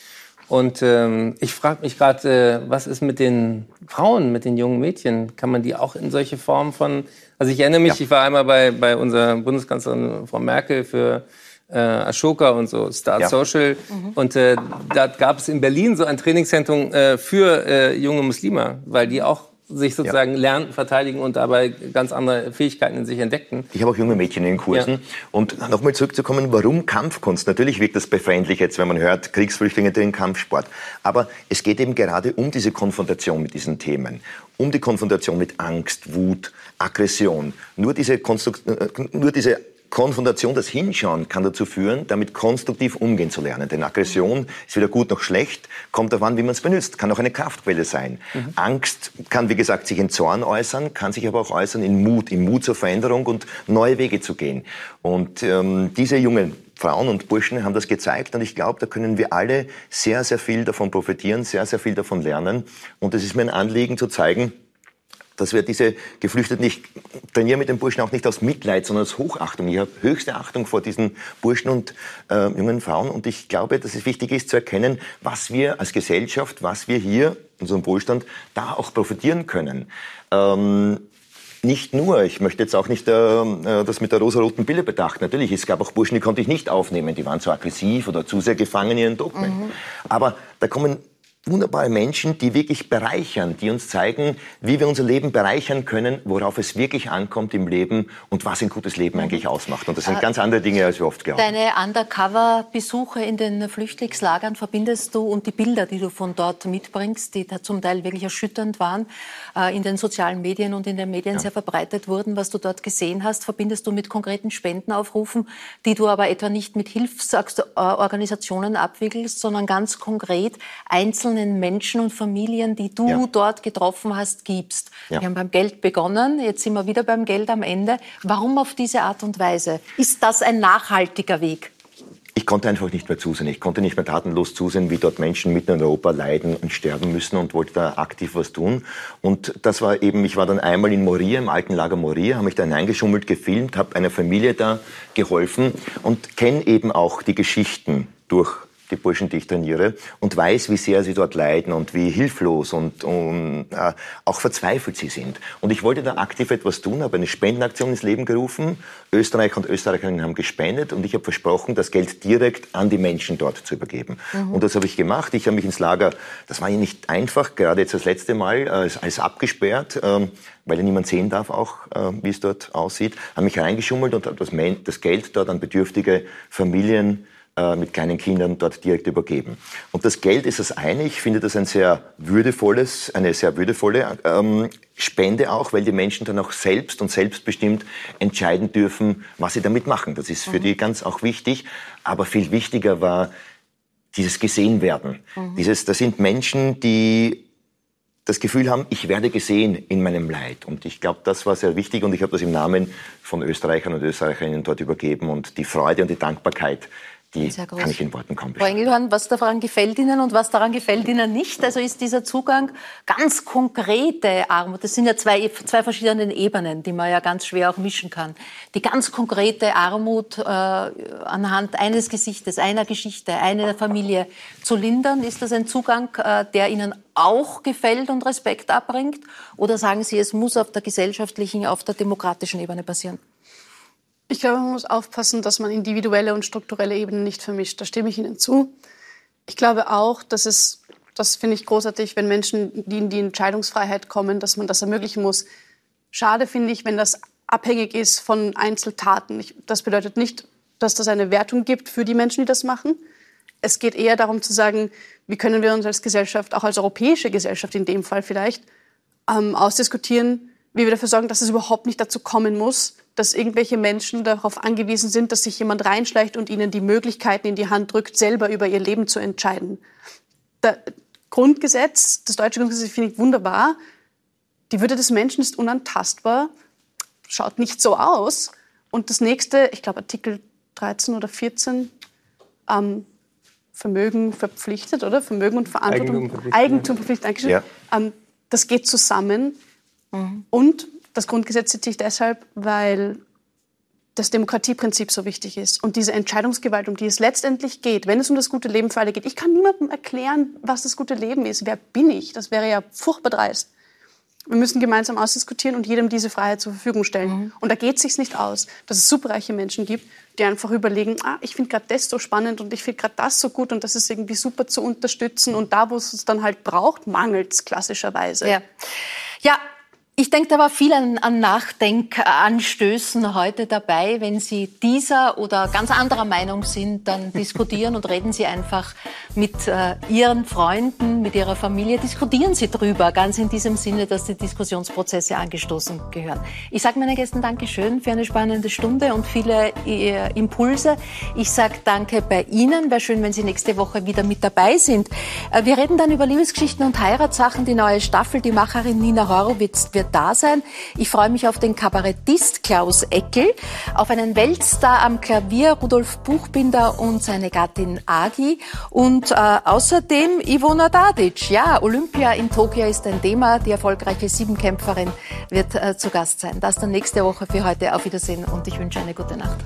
Und ähm, ich frage mich gerade, äh, was ist mit den Frauen, mit den jungen Mädchen? Kann man die auch in solche Formen von... Also ich erinnere mich, ja. ich war einmal bei, bei unserer Bundeskanzlerin Frau Merkel für äh, Ashoka und so, Start ja. Social. Mhm. Und äh, da gab es in Berlin so ein Trainingszentrum äh, für äh, junge Muslime, weil die auch sich sozusagen ja. lernen, verteidigen und dabei ganz andere Fähigkeiten in sich entdeckten.
Ich habe auch junge Mädchen in den Kursen. Ja. Und nochmal zurückzukommen, warum Kampfkunst? Natürlich wirkt das befremdlich jetzt, wenn man hört, Kriegsflüchtlinge den Kampfsport. Aber es geht eben gerade um diese Konfrontation mit diesen Themen. Um die Konfrontation mit Angst, Wut, Aggression. Nur diese, Konstrukt äh, nur diese Konfrontation, das Hinschauen kann dazu führen, damit konstruktiv umgehen zu lernen. Denn Aggression ist weder gut noch schlecht, kommt darauf an, wie man es benutzt, kann auch eine Kraftquelle sein. Mhm. Angst kann, wie gesagt, sich in Zorn äußern, kann sich aber auch äußern in Mut, in Mut zur Veränderung und neue Wege zu gehen. Und ähm, diese jungen Frauen und Burschen haben das gezeigt und ich glaube, da können wir alle sehr, sehr viel davon profitieren, sehr, sehr viel davon lernen. Und es ist mir ein Anliegen zu zeigen, dass wir diese Geflüchteten, ich trainiere mit den Burschen auch nicht aus Mitleid, sondern aus Hochachtung. Ich habe höchste Achtung vor diesen Burschen und äh, jungen Frauen und ich glaube, dass es wichtig ist zu erkennen, was wir als Gesellschaft, was wir hier, unserem Wohlstand, da auch profitieren können. Ähm, nicht nur, ich möchte jetzt auch nicht äh, äh das mit der rosa-roten Pille betrachten. Natürlich, es gab auch Burschen, die konnte ich nicht aufnehmen, die waren zu aggressiv oder zu sehr gefangen in ihren Dogmen. Mhm. Aber da kommen wunderbare Menschen, die wirklich bereichern, die uns zeigen, wie wir unser Leben bereichern können, worauf es wirklich ankommt im Leben und was ein gutes Leben mhm. eigentlich ausmacht. Und das sind äh, ganz andere Dinge, als wir oft glauben.
Deine Undercover-Besuche in den Flüchtlingslagern verbindest du und die Bilder, die du von dort mitbringst, die da zum Teil wirklich erschütternd waren, äh, in den sozialen Medien und in den Medien ja. sehr verbreitet wurden, was du dort gesehen hast, verbindest du mit konkreten Spendenaufrufen, die du aber etwa nicht mit Hilfsorganisationen abwickelst, sondern ganz konkret einzeln einzelnen Menschen und Familien, die du ja. dort getroffen hast, gibst. Ja. Wir haben beim Geld begonnen, jetzt sind wir wieder beim Geld am Ende. Warum auf diese Art und Weise? Ist das ein nachhaltiger Weg?
Ich konnte einfach nicht mehr zusehen. Ich konnte nicht mehr tatenlos zusehen, wie dort Menschen mitten in Europa leiden und sterben müssen und wollte da aktiv was tun. Und das war eben, ich war dann einmal in Moria, im alten Lager Moria, habe mich da hineingeschummelt, gefilmt, habe einer Familie da geholfen und kenne eben auch die Geschichten durch die Burschen, die ich trainiere, und weiß, wie sehr sie dort leiden und wie hilflos und, und äh, auch verzweifelt sie sind. Und ich wollte da aktiv etwas tun, habe eine Spendenaktion ins Leben gerufen. Österreicher und Österreicherinnen haben gespendet und ich habe versprochen, das Geld direkt an die Menschen dort zu übergeben. Mhm. Und das habe ich gemacht. Ich habe mich ins Lager, das war ja nicht einfach, gerade jetzt das letzte Mal, äh, als abgesperrt. Ähm, weil ja niemand sehen darf auch, äh, wie es dort aussieht, habe mich reingeschummelt und das, das Geld dort an bedürftige Familien äh, mit kleinen Kindern dort direkt übergeben. Und das Geld ist das eine. Ich finde das ein sehr würdevolles, eine sehr würdevolle ähm, Spende auch, weil die Menschen dann auch selbst und selbstbestimmt entscheiden dürfen, was sie damit machen. Das ist für mhm. die ganz auch wichtig. Aber viel wichtiger war dieses gesehen werden. Mhm. Dieses, das sind Menschen, die das Gefühl haben, ich werde gesehen in meinem Leid. Und ich glaube, das war sehr wichtig und ich habe das im Namen von Österreichern und Österreicherinnen dort übergeben und die Freude und die Dankbarkeit, die kann ich in Worten kaum
beschreiben. Frau Engelhorn, was daran gefällt Ihnen und was daran gefällt Ihnen nicht? Also ist dieser Zugang ganz konkrete Armut, das sind ja zwei, zwei verschiedene Ebenen, die man ja ganz schwer auch mischen kann. Die ganz konkrete Armut äh, anhand eines Gesichtes, einer Geschichte, einer Familie zu lindern, ist das ein Zugang, äh, der Ihnen auch gefällt und Respekt abbringt? Oder sagen Sie, es muss auf der gesellschaftlichen, auf der demokratischen Ebene passieren?
Ich glaube, man muss aufpassen, dass man individuelle und strukturelle Ebenen nicht vermischt. Da stimme ich Ihnen zu. Ich glaube auch, dass es, das finde ich großartig, wenn Menschen, die in die Entscheidungsfreiheit kommen, dass man das ermöglichen muss. Schade finde ich, wenn das abhängig ist von Einzeltaten. Ich, das bedeutet nicht, dass das eine Wertung gibt für die Menschen, die das machen. Es geht eher darum zu sagen, wie können wir uns als Gesellschaft, auch als europäische Gesellschaft in dem Fall vielleicht, ähm, ausdiskutieren, wie wir dafür sorgen, dass es überhaupt nicht dazu kommen muss, dass irgendwelche Menschen darauf angewiesen sind, dass sich jemand reinschleicht und ihnen die Möglichkeiten in die Hand drückt, selber über ihr Leben zu entscheiden. Das Grundgesetz, das deutsche Grundgesetz finde ich wunderbar. Die Würde des Menschen ist unantastbar, schaut nicht so aus. Und das nächste, ich glaube Artikel 13 oder 14, ähm, Vermögen verpflichtet, oder? Vermögen und Verantwortung. Eigentum verpflichtet. Eigentum verpflichtet, ja. ähm, das geht zusammen. Mhm. Und das Grundgesetz zitiere ich deshalb, weil das Demokratieprinzip so wichtig ist und diese Entscheidungsgewalt, um die es letztendlich geht, wenn es um das gute Leben für alle geht. Ich kann niemandem erklären, was das gute Leben ist. Wer bin ich? Das wäre ja furchtbar dreist. Wir müssen gemeinsam ausdiskutieren und jedem diese Freiheit zur Verfügung stellen. Mhm. Und da geht es sich nicht aus, dass es superreiche Menschen gibt, die einfach überlegen, ah, ich finde gerade das so spannend und ich finde gerade das so gut und das ist irgendwie super zu unterstützen und da, wo es es dann halt braucht, mangelt es klassischerweise.
Ja. Ja, ich denke, da war viel an, an Nachdenkanstößen heute dabei. Wenn Sie dieser oder ganz anderer Meinung sind, dann diskutieren und reden Sie einfach mit äh, Ihren Freunden, mit Ihrer Familie. Diskutieren Sie drüber, ganz in diesem Sinne, dass die Diskussionsprozesse angestoßen gehören. Ich sage meinen Gästen Dankeschön für eine spannende Stunde und viele äh, Impulse. Ich sage Danke bei Ihnen. Wäre schön, wenn Sie nächste Woche wieder mit dabei sind. Äh, wir reden dann über Liebesgeschichten und Heiratssachen. Die neue Staffel, die Macherin Nina Horowitz wird da sein. Ich freue mich auf den Kabarettist Klaus Eckel, auf einen Weltstar am Klavier Rudolf Buchbinder und seine Gattin Agi und äh, außerdem Ivona Dadic. Ja, Olympia in Tokio ist ein Thema. Die erfolgreiche Siebenkämpferin wird äh, zu Gast sein. Das dann nächste Woche für heute. Auf Wiedersehen und ich wünsche eine gute Nacht.